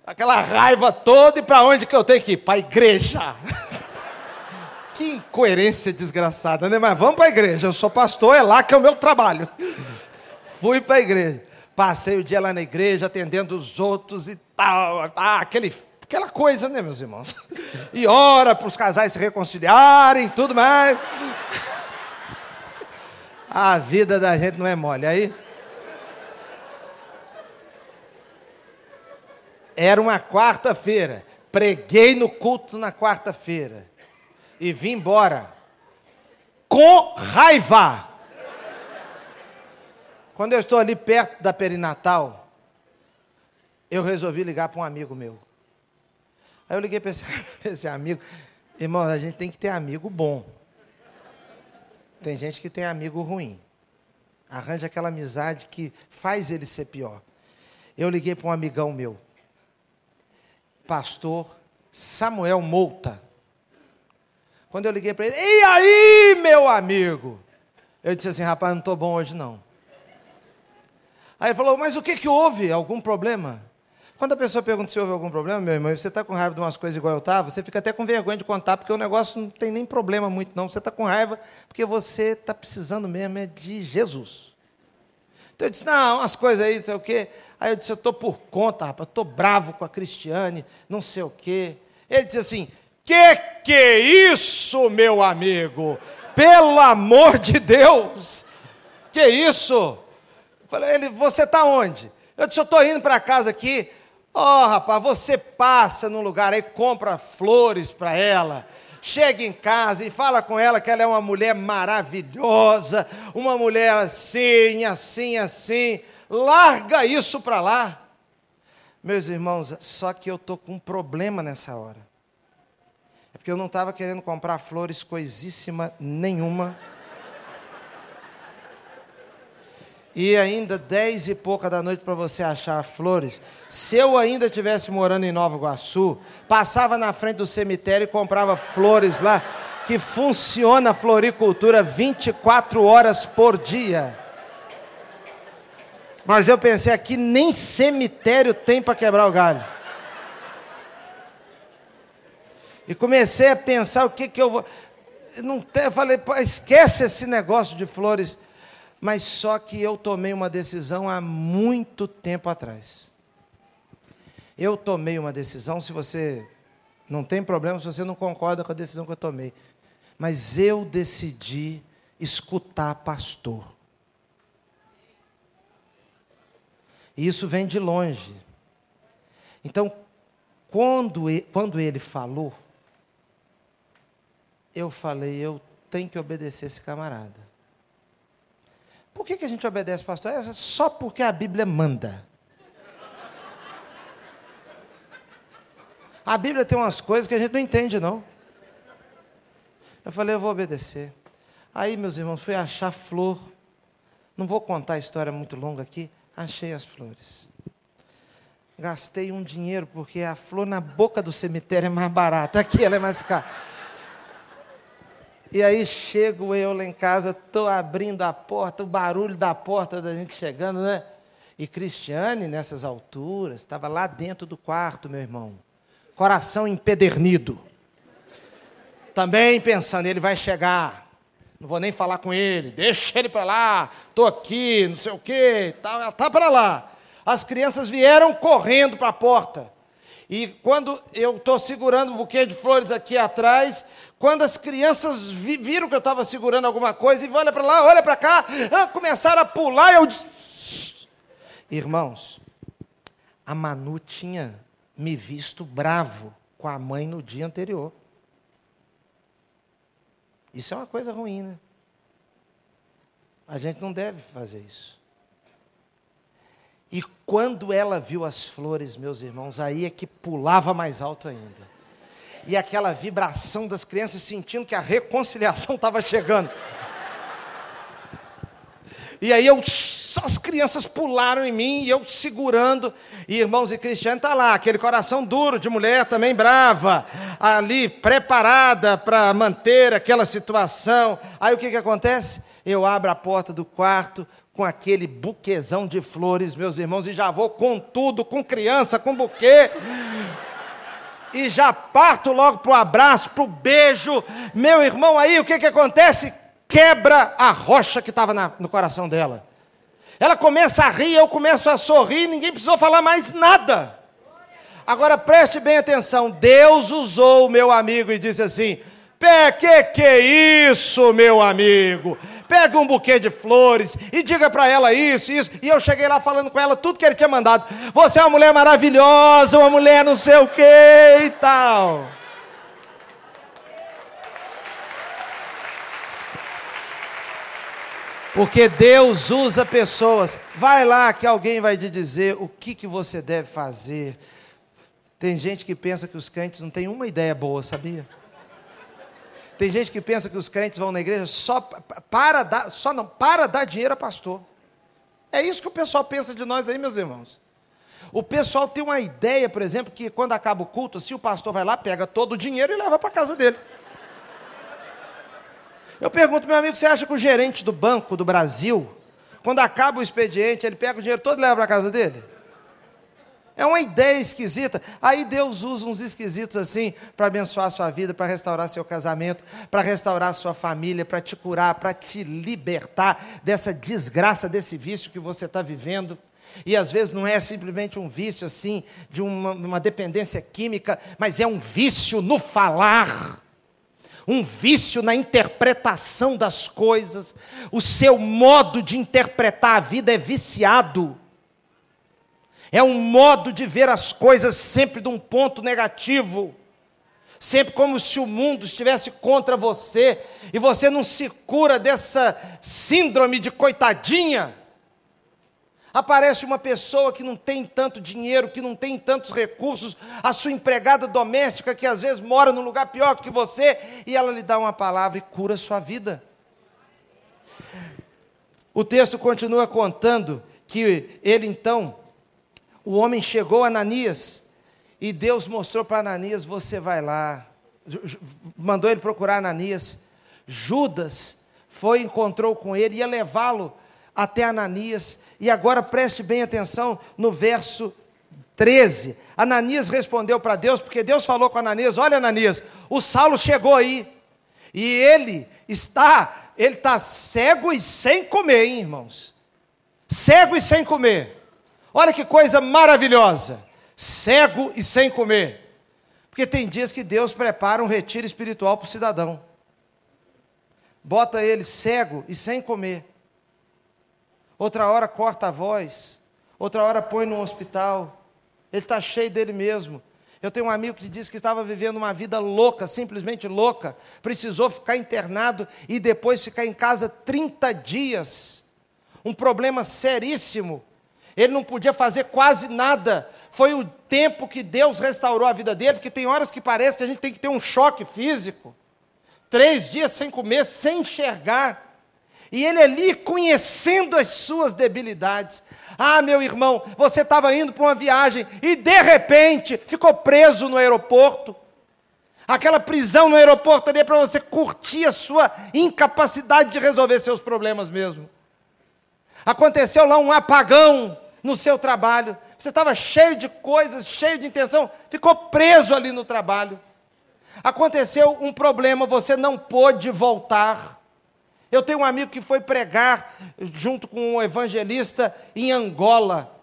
aquela raiva toda, e para onde que eu tenho que ir? Para a igreja. Que incoerência desgraçada, né? Mas vamos para a igreja. Eu sou pastor, é lá que é o meu trabalho. Fui para a igreja. Passei o dia lá na igreja, atendendo os outros e tal. Ah, aquele, aquela coisa, né, meus irmãos? E ora para os casais se reconciliarem, tudo mais. A vida da gente não é mole. Aí. Era uma quarta-feira. Preguei no culto na quarta-feira e vim embora com raiva. Quando eu estou ali perto da perinatal, eu resolvi ligar para um amigo meu. Aí eu liguei para esse, esse, amigo, irmão, a gente tem que ter amigo bom. Tem gente que tem amigo ruim. Arranja aquela amizade que faz ele ser pior. Eu liguei para um amigão meu, pastor Samuel Mouta. Quando eu liguei para ele, e aí, meu amigo? Eu disse assim, rapaz, não estou bom hoje não. Aí ele falou, mas o que, que houve? Algum problema? Quando a pessoa pergunta se houve algum problema, meu irmão, você está com raiva de umas coisas igual eu estava, você fica até com vergonha de contar, porque o negócio não tem nem problema muito, não. Você está com raiva porque você está precisando mesmo é de Jesus. Então eu disse, não, umas coisas aí, não sei o quê. Aí eu disse, eu estou por conta, rapaz, estou bravo com a Cristiane, não sei o quê. Ele disse assim, que que é isso, meu amigo? Pelo amor de Deus! Que isso? Falei, ele, você está onde? Eu disse, eu estou indo para casa aqui. Ó, oh, rapaz, você passa num lugar aí, compra flores para ela. Chega em casa e fala com ela que ela é uma mulher maravilhosa, uma mulher assim, assim, assim. Larga isso para lá. Meus irmãos, só que eu estou com um problema nessa hora porque eu não estava querendo comprar flores coisíssima nenhuma. E ainda dez e pouca da noite para você achar flores. Se eu ainda estivesse morando em Nova Iguaçu, passava na frente do cemitério e comprava flores lá, que funciona a floricultura 24 horas por dia. Mas eu pensei aqui, nem cemitério tem para quebrar o galho. E comecei a pensar o que, que eu vou. Não te, falei, esquece esse negócio de flores. Mas só que eu tomei uma decisão há muito tempo atrás. Eu tomei uma decisão, se você não tem problema se você não concorda com a decisão que eu tomei. Mas eu decidi escutar pastor. E isso vem de longe. Então, quando ele, quando ele falou, eu falei, eu tenho que obedecer esse camarada. Por que, que a gente obedece, pastor? É só porque a Bíblia manda. A Bíblia tem umas coisas que a gente não entende, não. Eu falei, eu vou obedecer. Aí, meus irmãos, fui achar flor. Não vou contar a história muito longa aqui. Achei as flores. Gastei um dinheiro, porque a flor na boca do cemitério é mais barata. Aqui ela é mais cara. E aí chego eu lá em casa, estou abrindo a porta, o barulho da porta da gente chegando, né? E Cristiane, nessas alturas, estava lá dentro do quarto, meu irmão coração empedernido. Também pensando, ele vai chegar. Não vou nem falar com ele, deixa ele para lá, estou aqui, não sei o quê, está tá para lá. As crianças vieram correndo para a porta. E quando eu estou segurando um buquê de flores aqui atrás, quando as crianças vi, viram que eu estava segurando alguma coisa, e olha para lá, olha para cá, ah, começaram a pular, eu irmãos, a Manu tinha me visto bravo com a mãe no dia anterior. Isso é uma coisa ruim, né? A gente não deve fazer isso. E quando ela viu as flores, meus irmãos, aí é que pulava mais alto ainda. E aquela vibração das crianças sentindo que a reconciliação estava chegando. E aí eu as crianças pularam em mim e eu segurando. E irmãos e Cristiano está lá, aquele coração duro de mulher também brava, ali preparada para manter aquela situação. Aí o que, que acontece? Eu abro a porta do quarto com aquele buquezão de flores, meus irmãos, e já vou com tudo, com criança, com buquê. E já parto logo para o abraço, para o beijo. Meu irmão, aí o que, que acontece? Quebra a rocha que estava no coração dela. Ela começa a rir, eu começo a sorrir, ninguém precisou falar mais nada. Agora preste bem atenção: Deus usou o meu amigo e disse assim: Pé, que que é isso, meu amigo? Pega um buquê de flores e diga para ela isso, isso. E eu cheguei lá falando com ela tudo que ele tinha mandado. Você é uma mulher maravilhosa, uma mulher não sei o que e tal. Porque Deus usa pessoas. Vai lá que alguém vai te dizer o que, que você deve fazer. Tem gente que pensa que os crentes não têm uma ideia boa, sabia? Tem gente que pensa que os crentes vão na igreja só para dar, só não, para dar dinheiro a pastor. É isso que o pessoal pensa de nós aí, meus irmãos. O pessoal tem uma ideia, por exemplo, que quando acaba o culto, se o pastor vai lá, pega todo o dinheiro e leva para casa dele. Eu pergunto, meu amigo, você acha que o gerente do Banco do Brasil, quando acaba o expediente, ele pega o dinheiro todo e leva para casa dele? É uma ideia esquisita. Aí Deus usa uns esquisitos assim para abençoar a sua vida, para restaurar seu casamento, para restaurar sua família, para te curar, para te libertar dessa desgraça, desse vício que você está vivendo. E às vezes não é simplesmente um vício assim, de uma, uma dependência química, mas é um vício no falar um vício na interpretação das coisas, o seu modo de interpretar a vida é viciado. É um modo de ver as coisas sempre de um ponto negativo. Sempre como se o mundo estivesse contra você e você não se cura dessa síndrome de coitadinha. Aparece uma pessoa que não tem tanto dinheiro, que não tem tantos recursos, a sua empregada doméstica que às vezes mora num lugar pior que você, e ela lhe dá uma palavra e cura a sua vida. O texto continua contando que ele então, o homem chegou a Ananias, e Deus mostrou para Ananias: você vai lá, mandou ele procurar Ananias. Judas foi, encontrou com ele, ia levá-lo até Ananias. E agora preste bem atenção no verso 13, Ananias respondeu para Deus, porque Deus falou com Ananias: Olha, Ananias, o Saulo chegou aí, e ele está, ele está cego e sem comer, hein, irmãos? Cego e sem comer. Olha que coisa maravilhosa. Cego e sem comer. Porque tem dias que Deus prepara um retiro espiritual para o cidadão. Bota ele cego e sem comer. Outra hora corta a voz. Outra hora põe no hospital ele está cheio dele mesmo. Eu tenho um amigo que disse que estava vivendo uma vida louca, simplesmente louca. Precisou ficar internado e depois ficar em casa 30 dias. Um problema seríssimo. Ele não podia fazer quase nada. Foi o tempo que Deus restaurou a vida dele, porque tem horas que parece que a gente tem que ter um choque físico. Três dias sem comer, sem enxergar. E ele ali conhecendo as suas debilidades. Ah, meu irmão, você estava indo para uma viagem e de repente ficou preso no aeroporto. Aquela prisão no aeroporto ali é para você curtir a sua incapacidade de resolver seus problemas mesmo. Aconteceu lá um apagão no seu trabalho. Você estava cheio de coisas, cheio de intenção, ficou preso ali no trabalho. Aconteceu um problema, você não pôde voltar. Eu tenho um amigo que foi pregar junto com um evangelista em Angola.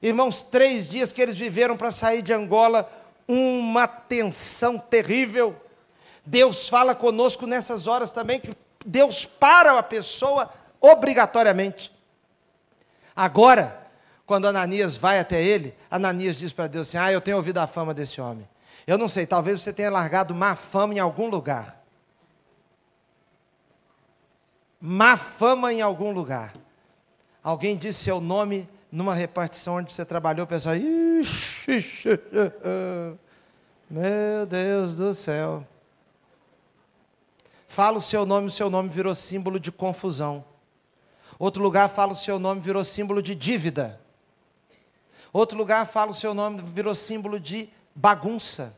Irmãos, três dias que eles viveram para sair de Angola, uma tensão terrível. Deus fala conosco nessas horas também, que Deus para a pessoa obrigatoriamente. Agora, quando Ananias vai até ele, Ananias diz para Deus assim: Ah, eu tenho ouvido a fama desse homem. Eu não sei, talvez você tenha largado má fama em algum lugar má fama em algum lugar. Alguém disse seu nome numa repartição onde você trabalhou, o pessoal, ixi, meu Deus do céu. Fala o seu nome, o seu nome virou símbolo de confusão. Outro lugar fala o seu nome, virou símbolo de dívida. Outro lugar fala o seu nome, virou símbolo de bagunça.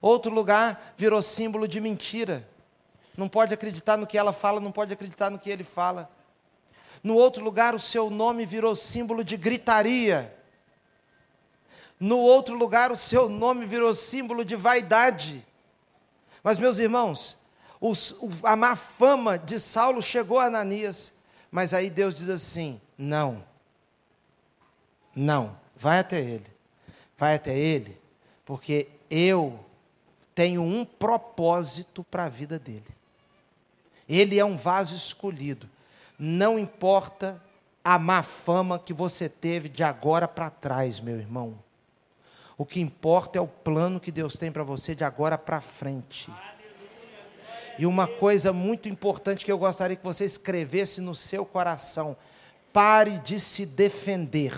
Outro lugar virou símbolo de mentira não pode acreditar no que ela fala, não pode acreditar no que ele fala. No outro lugar, o seu nome virou símbolo de gritaria. No outro lugar, o seu nome virou símbolo de vaidade. Mas, meus irmãos, os, a má fama de Saulo chegou a Ananias, mas aí Deus diz assim: não, não, vai até ele, vai até ele, porque eu tenho um propósito para a vida dele. Ele é um vaso escolhido. Não importa a má fama que você teve de agora para trás, meu irmão. O que importa é o plano que Deus tem para você de agora para frente. E uma coisa muito importante que eu gostaria que você escrevesse no seu coração: pare de se defender.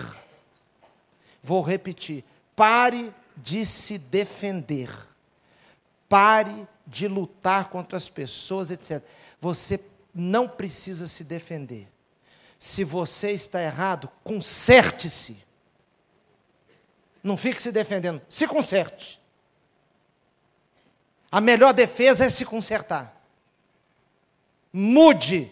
Vou repetir: pare de se defender. Pare de lutar contra as pessoas, etc. Você não precisa se defender. Se você está errado, conserte-se. Não fique se defendendo, se conserte. A melhor defesa é se consertar. Mude.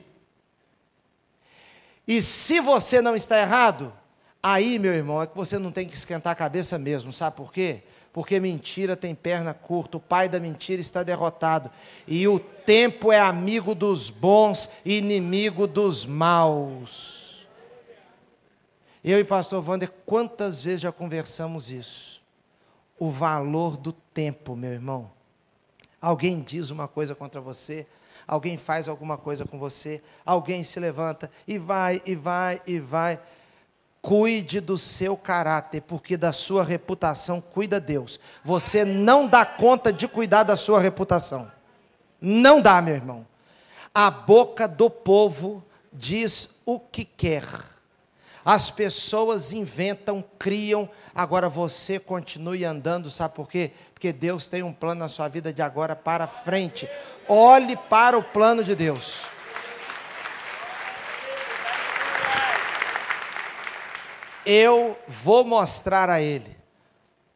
E se você não está errado, aí, meu irmão, é que você não tem que esquentar a cabeça mesmo, sabe por quê? porque mentira tem perna curta, o pai da mentira está derrotado, e o tempo é amigo dos bons inimigo dos maus. Eu e pastor Wander, quantas vezes já conversamos isso? O valor do tempo, meu irmão. Alguém diz uma coisa contra você, alguém faz alguma coisa com você, alguém se levanta e vai, e vai, e vai. Cuide do seu caráter, porque da sua reputação cuida Deus. Você não dá conta de cuidar da sua reputação. Não dá, meu irmão. A boca do povo diz o que quer. As pessoas inventam, criam, agora você continue andando, sabe por quê? Porque Deus tem um plano na sua vida de agora para frente. Olhe para o plano de Deus. eu vou mostrar a ele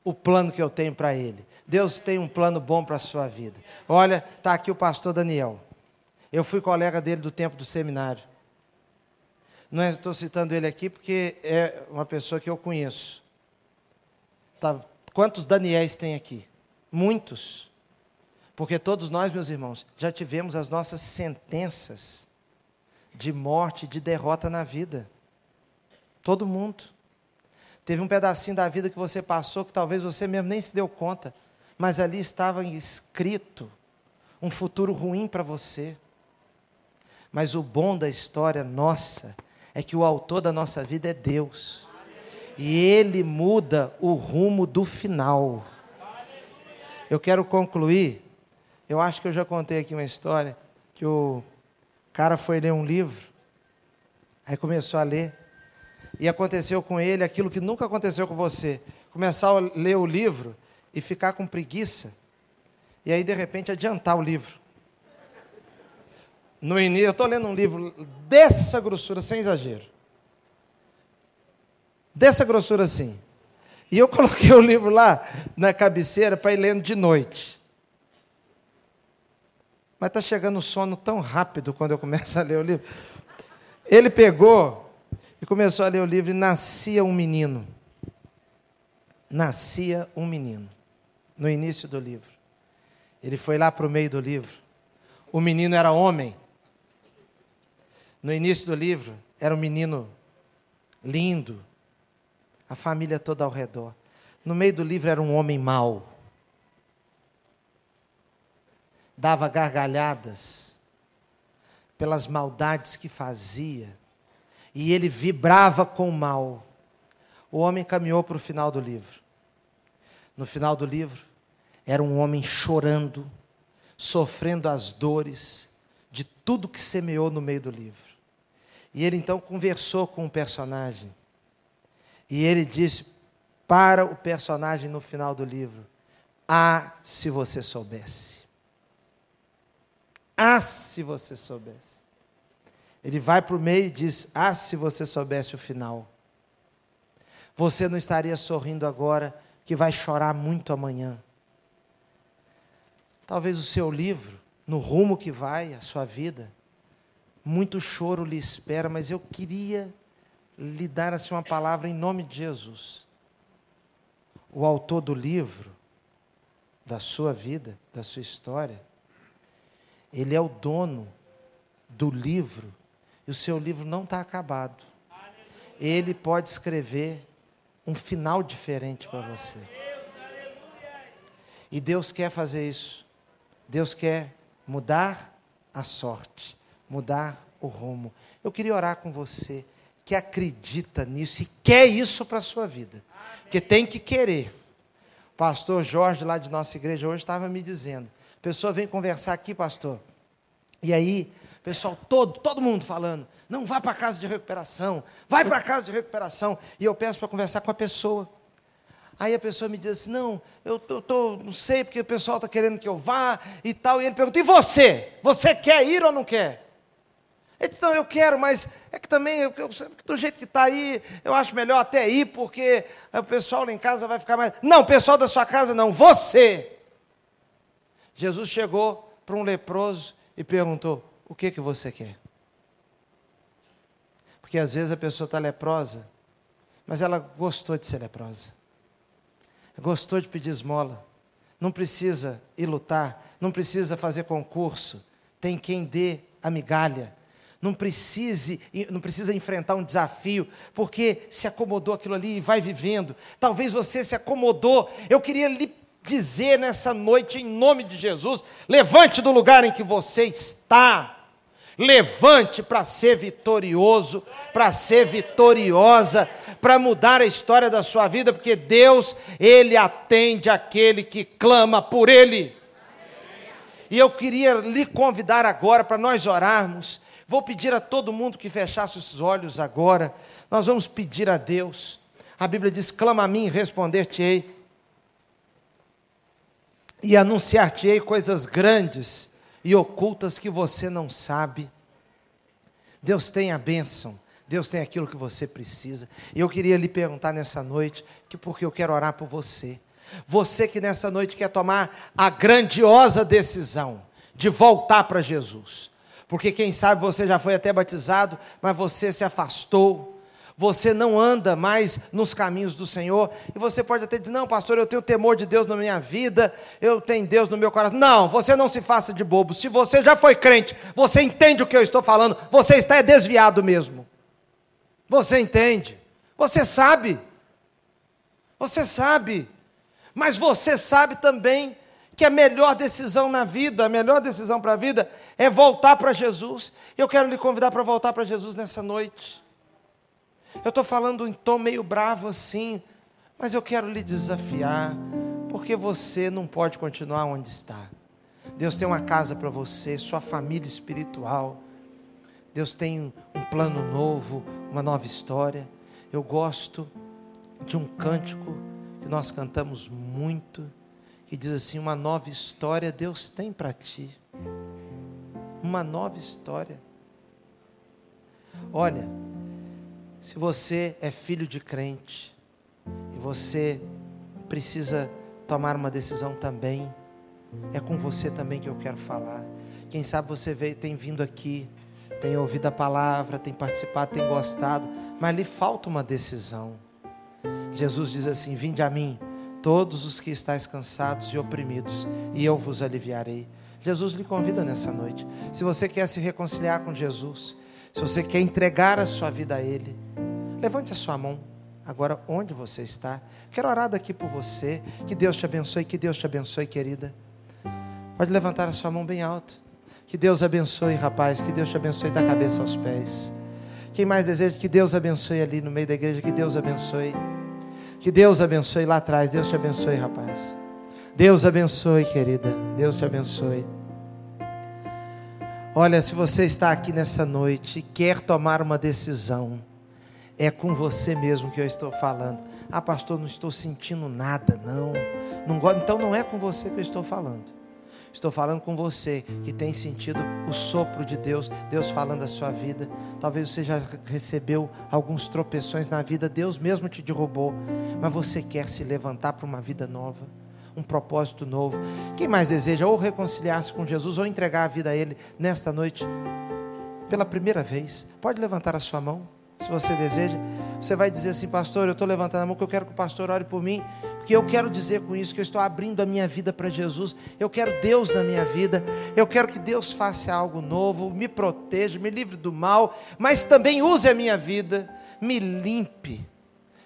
o plano que eu tenho para ele. Deus tem um plano bom para a sua vida. Olha, está aqui o pastor Daniel. Eu fui colega dele do tempo do seminário. Não estou citando ele aqui porque é uma pessoa que eu conheço. Tá, quantos Daniéis tem aqui? Muitos. Porque todos nós, meus irmãos, já tivemos as nossas sentenças de morte, de derrota na vida. Todo mundo. Teve um pedacinho da vida que você passou que talvez você mesmo nem se deu conta, mas ali estava escrito um futuro ruim para você. Mas o bom da história nossa é que o autor da nossa vida é Deus. E ele muda o rumo do final. Eu quero concluir. Eu acho que eu já contei aqui uma história que o cara foi ler um livro, aí começou a ler, e aconteceu com ele aquilo que nunca aconteceu com você: começar a ler o livro e ficar com preguiça, e aí de repente adiantar o livro. No início, eu estou lendo um livro dessa grossura, sem exagero. Dessa grossura assim. E eu coloquei o livro lá na cabeceira para ir lendo de noite. Mas está chegando o sono tão rápido quando eu começo a ler o livro. Ele pegou e começou a ler o livro e nascia um menino. Nascia um menino. No início do livro. Ele foi lá para o meio do livro. O menino era homem. No início do livro, era um menino lindo, a família toda ao redor. No meio do livro era um homem mau. Dava gargalhadas pelas maldades que fazia, e ele vibrava com o mal. O homem caminhou para o final do livro. No final do livro, era um homem chorando, sofrendo as dores de tudo que semeou no meio do livro. E ele então conversou com o personagem. E ele disse para o personagem no final do livro: Ah, se você soubesse. Ah, se você soubesse. Ele vai para o meio e diz: Ah, se você soubesse o final. Você não estaria sorrindo agora, que vai chorar muito amanhã. Talvez o seu livro, no rumo que vai, a sua vida, muito choro lhe espera, mas eu queria lhe dar assim uma palavra em nome de Jesus. O autor do livro, da sua vida, da sua história, ele é o dono do livro, e o seu livro não está acabado. Ele pode escrever um final diferente para você. E Deus quer fazer isso. Deus quer mudar a sorte mudar o rumo. Eu queria orar com você que acredita nisso e quer isso para a sua vida. Porque tem que querer. O pastor Jorge, lá de nossa igreja, hoje estava me dizendo: a pessoa vem conversar aqui, pastor. E aí, pessoal todo, todo mundo falando: não, vá para a casa de recuperação, vai para a casa de recuperação. E eu peço para conversar com a pessoa. Aí a pessoa me diz assim: não, eu tô, tô, não sei porque o pessoal está querendo que eu vá e tal. E ele pergunta: e você? Você quer ir ou não quer? Ele disse, não, eu quero, mas é que também, eu, eu, do jeito que está aí, eu acho melhor até ir, porque o pessoal lá em casa vai ficar mais. Não, o pessoal da sua casa não, você. Jesus chegou para um leproso e perguntou: O que, que você quer? Porque às vezes a pessoa está leprosa, mas ela gostou de ser leprosa, gostou de pedir esmola, não precisa ir lutar, não precisa fazer concurso, tem quem dê a migalha não, precise, não precisa enfrentar um desafio, porque se acomodou aquilo ali e vai vivendo. Talvez você se acomodou. Eu queria lhe dizer nessa noite, em nome de Jesus: levante do lugar em que você está. Levante para ser vitorioso, para ser vitoriosa, para mudar a história da sua vida, porque Deus, Ele atende aquele que clama por Ele. E eu queria lhe convidar agora para nós orarmos Vou pedir a todo mundo que fechasse os olhos agora. Nós vamos pedir a Deus. A Bíblia diz: clama a mim e responder-te-ei. E anunciar-te-ei coisas grandes e ocultas que você não sabe. Deus tem a bênção. Deus tem aquilo que você precisa. E eu queria lhe perguntar nessa noite, que porque eu quero orar por você. Você que nessa noite quer tomar a grandiosa decisão de voltar para Jesus porque quem sabe você já foi até batizado, mas você se afastou. você não anda mais nos caminhos do Senhor, e você pode até dizer: Não, pastor, eu tenho temor de Deus na minha vida, eu tenho Deus no meu coração. Não, você não se faça de bobo. Se você já foi crente, você entende o que eu estou falando, você está desviado mesmo. Você entende, você sabe, você sabe, mas você sabe também que a melhor decisão na vida, a melhor decisão para a vida é voltar para Jesus. Eu quero lhe convidar para voltar para Jesus nessa noite. Eu estou falando em tom meio bravo assim, mas eu quero lhe desafiar, porque você não pode continuar onde está. Deus tem uma casa para você, sua família espiritual. Deus tem um plano novo, uma nova história. Eu gosto de um cântico que nós cantamos muito, que diz assim: Uma nova história Deus tem para ti. Uma nova história. Olha, se você é filho de crente e você precisa tomar uma decisão também, é com você também que eu quero falar. Quem sabe você veio, tem vindo aqui, tem ouvido a palavra, tem participado, tem gostado, mas lhe falta uma decisão. Jesus diz assim: Vinde a mim, todos os que estáis cansados e oprimidos, e eu vos aliviarei. Jesus lhe convida nessa noite. Se você quer se reconciliar com Jesus, se você quer entregar a sua vida a Ele, levante a sua mão. Agora, onde você está? Quero orar daqui por você. Que Deus te abençoe, que Deus te abençoe, querida. Pode levantar a sua mão bem alto. Que Deus abençoe, rapaz. Que Deus te abençoe da cabeça aos pés. Quem mais deseja que Deus abençoe ali no meio da igreja, que Deus abençoe. Que Deus abençoe lá atrás. Deus te abençoe, rapaz. Deus abençoe, querida. Deus te abençoe. Olha, se você está aqui nessa noite e quer tomar uma decisão, é com você mesmo que eu estou falando. Ah, pastor, não estou sentindo nada, não. não gosto. Então não é com você que eu estou falando. Estou falando com você que tem sentido o sopro de Deus, Deus falando a sua vida. Talvez você já recebeu alguns tropeções na vida, Deus mesmo te derrubou, mas você quer se levantar para uma vida nova um propósito novo. Quem mais deseja ou reconciliar-se com Jesus ou entregar a vida a Ele nesta noite, pela primeira vez, pode levantar a sua mão, se você deseja. Você vai dizer assim, pastor, eu estou levantando a mão, que eu quero que o pastor ore por mim, porque eu quero dizer com isso que eu estou abrindo a minha vida para Jesus. Eu quero Deus na minha vida. Eu quero que Deus faça algo novo, me proteja, me livre do mal, mas também use a minha vida, me limpe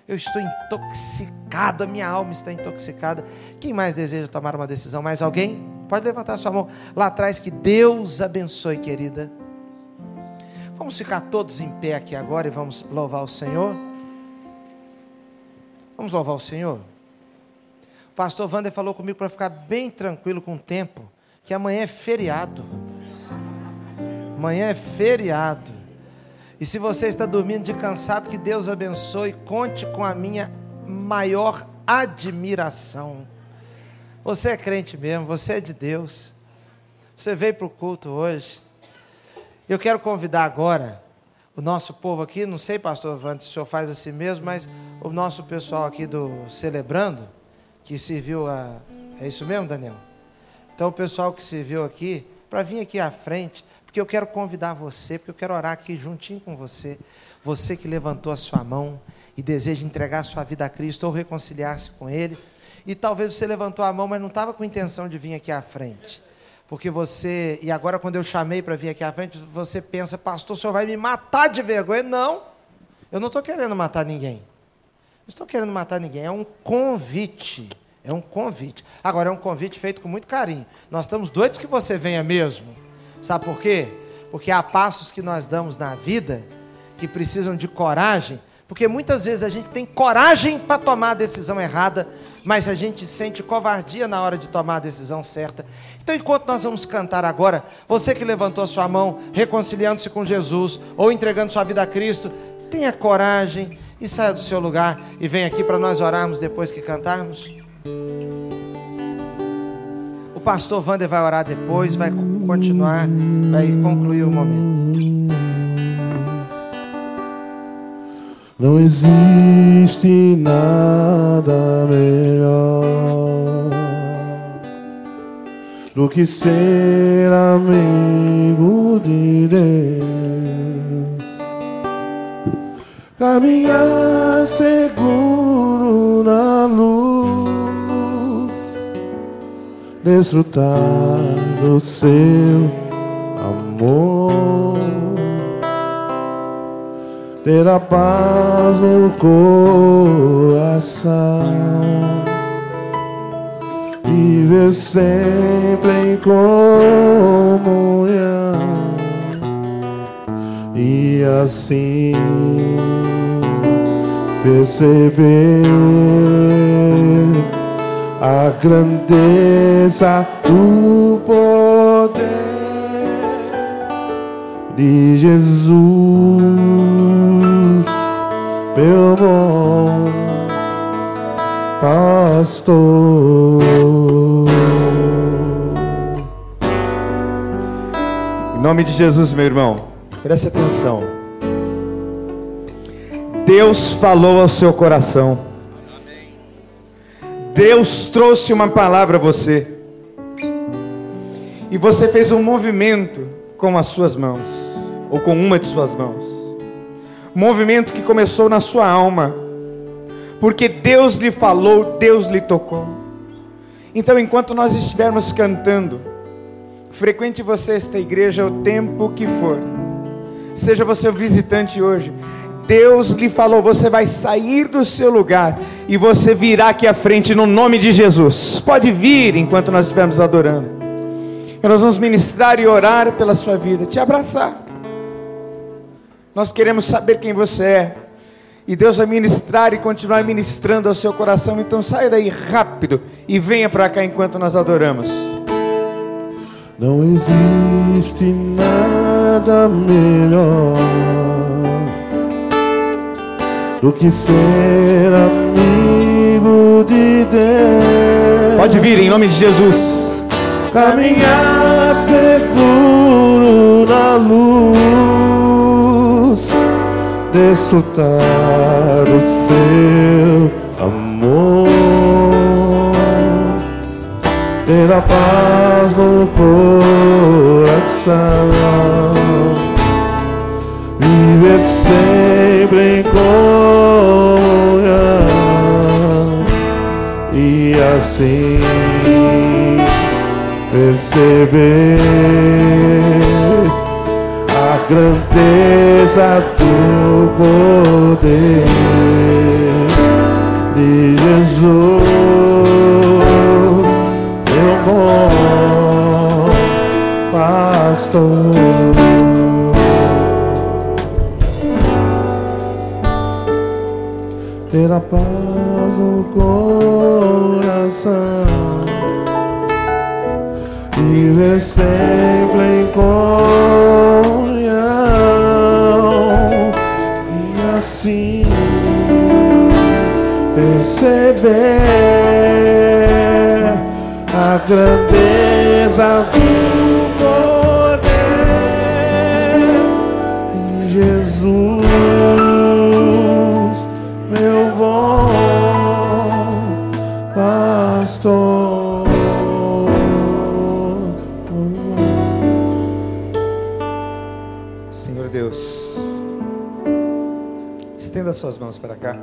eu estou intoxicada, minha alma está intoxicada. Quem mais deseja tomar uma decisão? Mais alguém? Pode levantar sua mão lá atrás, que Deus abençoe, querida. Vamos ficar todos em pé aqui agora e vamos louvar o Senhor. Vamos louvar o Senhor. O pastor Wander falou comigo para ficar bem tranquilo com o tempo, que amanhã é feriado. Amanhã é feriado. E se você está dormindo de cansado, que Deus abençoe, conte com a minha maior admiração. Você é crente mesmo, você é de Deus. Você veio para o culto hoje. Eu quero convidar agora o nosso povo aqui, não sei, pastor Vante, se o senhor faz assim mesmo, mas o nosso pessoal aqui do Celebrando, que serviu a. É isso mesmo, Daniel? Então, o pessoal que serviu aqui, para vir aqui à frente, porque eu quero convidar você, porque eu quero orar aqui juntinho com você. Você que levantou a sua mão e deseja entregar a sua vida a Cristo ou reconciliar-se com Ele. E talvez você levantou a mão, mas não estava com intenção de vir aqui à frente. Porque você, e agora quando eu chamei para vir aqui à frente, você pensa, pastor, o senhor vai me matar de vergonha. Não, eu não estou querendo matar ninguém. Não estou querendo matar ninguém, é um convite. É um convite. Agora, é um convite feito com muito carinho. Nós estamos doidos que você venha mesmo. Sabe por quê? Porque há passos que nós damos na vida que precisam de coragem, porque muitas vezes a gente tem coragem para tomar a decisão errada, mas a gente sente covardia na hora de tomar a decisão certa. Então, enquanto nós vamos cantar agora, você que levantou a sua mão, reconciliando-se com Jesus ou entregando sua vida a Cristo, tenha coragem e saia do seu lugar e venha aqui para nós orarmos depois que cantarmos pastor Wander vai orar depois, vai continuar, vai concluir o momento. Não existe nada melhor do que ser amigo de Deus. caminhar seguro na luz, desfrutar do seu amor, ter a paz no coração, viver sempre em comunhão. E assim perceber a grandeza do poder de Jesus, meu bom pastor. Em nome de Jesus, meu irmão, preste atenção. Deus falou ao seu coração. Deus trouxe uma palavra a você. E você fez um movimento com as suas mãos, ou com uma de suas mãos. Movimento que começou na sua alma. Porque Deus lhe falou, Deus lhe tocou. Então, enquanto nós estivermos cantando, frequente você esta igreja o tempo que for. Seja você o visitante hoje. Deus lhe falou: você vai sair do seu lugar e você virá aqui à frente no nome de Jesus. Pode vir enquanto nós estivermos adorando. E nós vamos ministrar e orar pela sua vida, te abraçar. Nós queremos saber quem você é. E Deus vai ministrar e continuar ministrando ao seu coração. Então saia daí rápido e venha para cá enquanto nós adoramos. Não existe nada melhor do que ser amigo de Deus. Pode vir em nome de Jesus. Caminhar seguro na luz, desfrutar o seu amor, ter a paz no coração, viver sempre em comunhão e assim perceber a grandeza do poder de Jesus, meu bom pastor. Ter a paz no coração. Viver sempre em comunhão. E assim perceber a grandeza do poder de Jesus, estenda suas mãos para cá.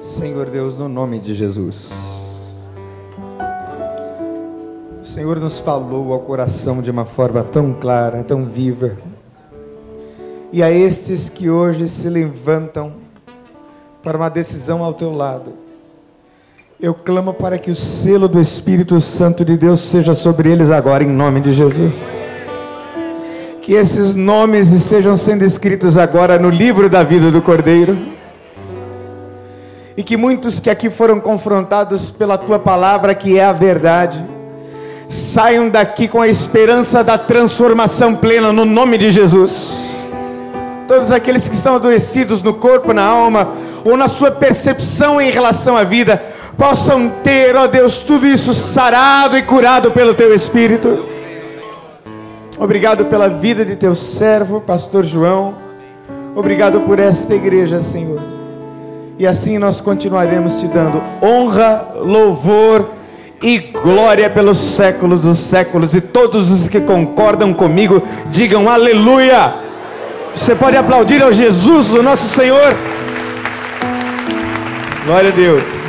Senhor Deus, no nome de Jesus. O Senhor nos falou ao coração de uma forma tão clara, tão viva. E a estes que hoje se levantam para uma decisão ao teu lado, eu clamo para que o selo do Espírito Santo de Deus seja sobre eles agora, em nome de Jesus que esses nomes estejam sendo escritos agora no livro da vida do Cordeiro. E que muitos que aqui foram confrontados pela tua palavra, que é a verdade, saiam daqui com a esperança da transformação plena no nome de Jesus. Todos aqueles que estão adoecidos no corpo, na alma, ou na sua percepção em relação à vida, possam ter, ó Deus, tudo isso sarado e curado pelo teu Espírito. Obrigado pela vida de teu servo, pastor João. Obrigado por esta igreja, Senhor. E assim nós continuaremos te dando honra, louvor e glória pelos séculos dos séculos. E todos os que concordam comigo, digam aleluia. Você pode aplaudir ao Jesus, o nosso Senhor. Glória a Deus.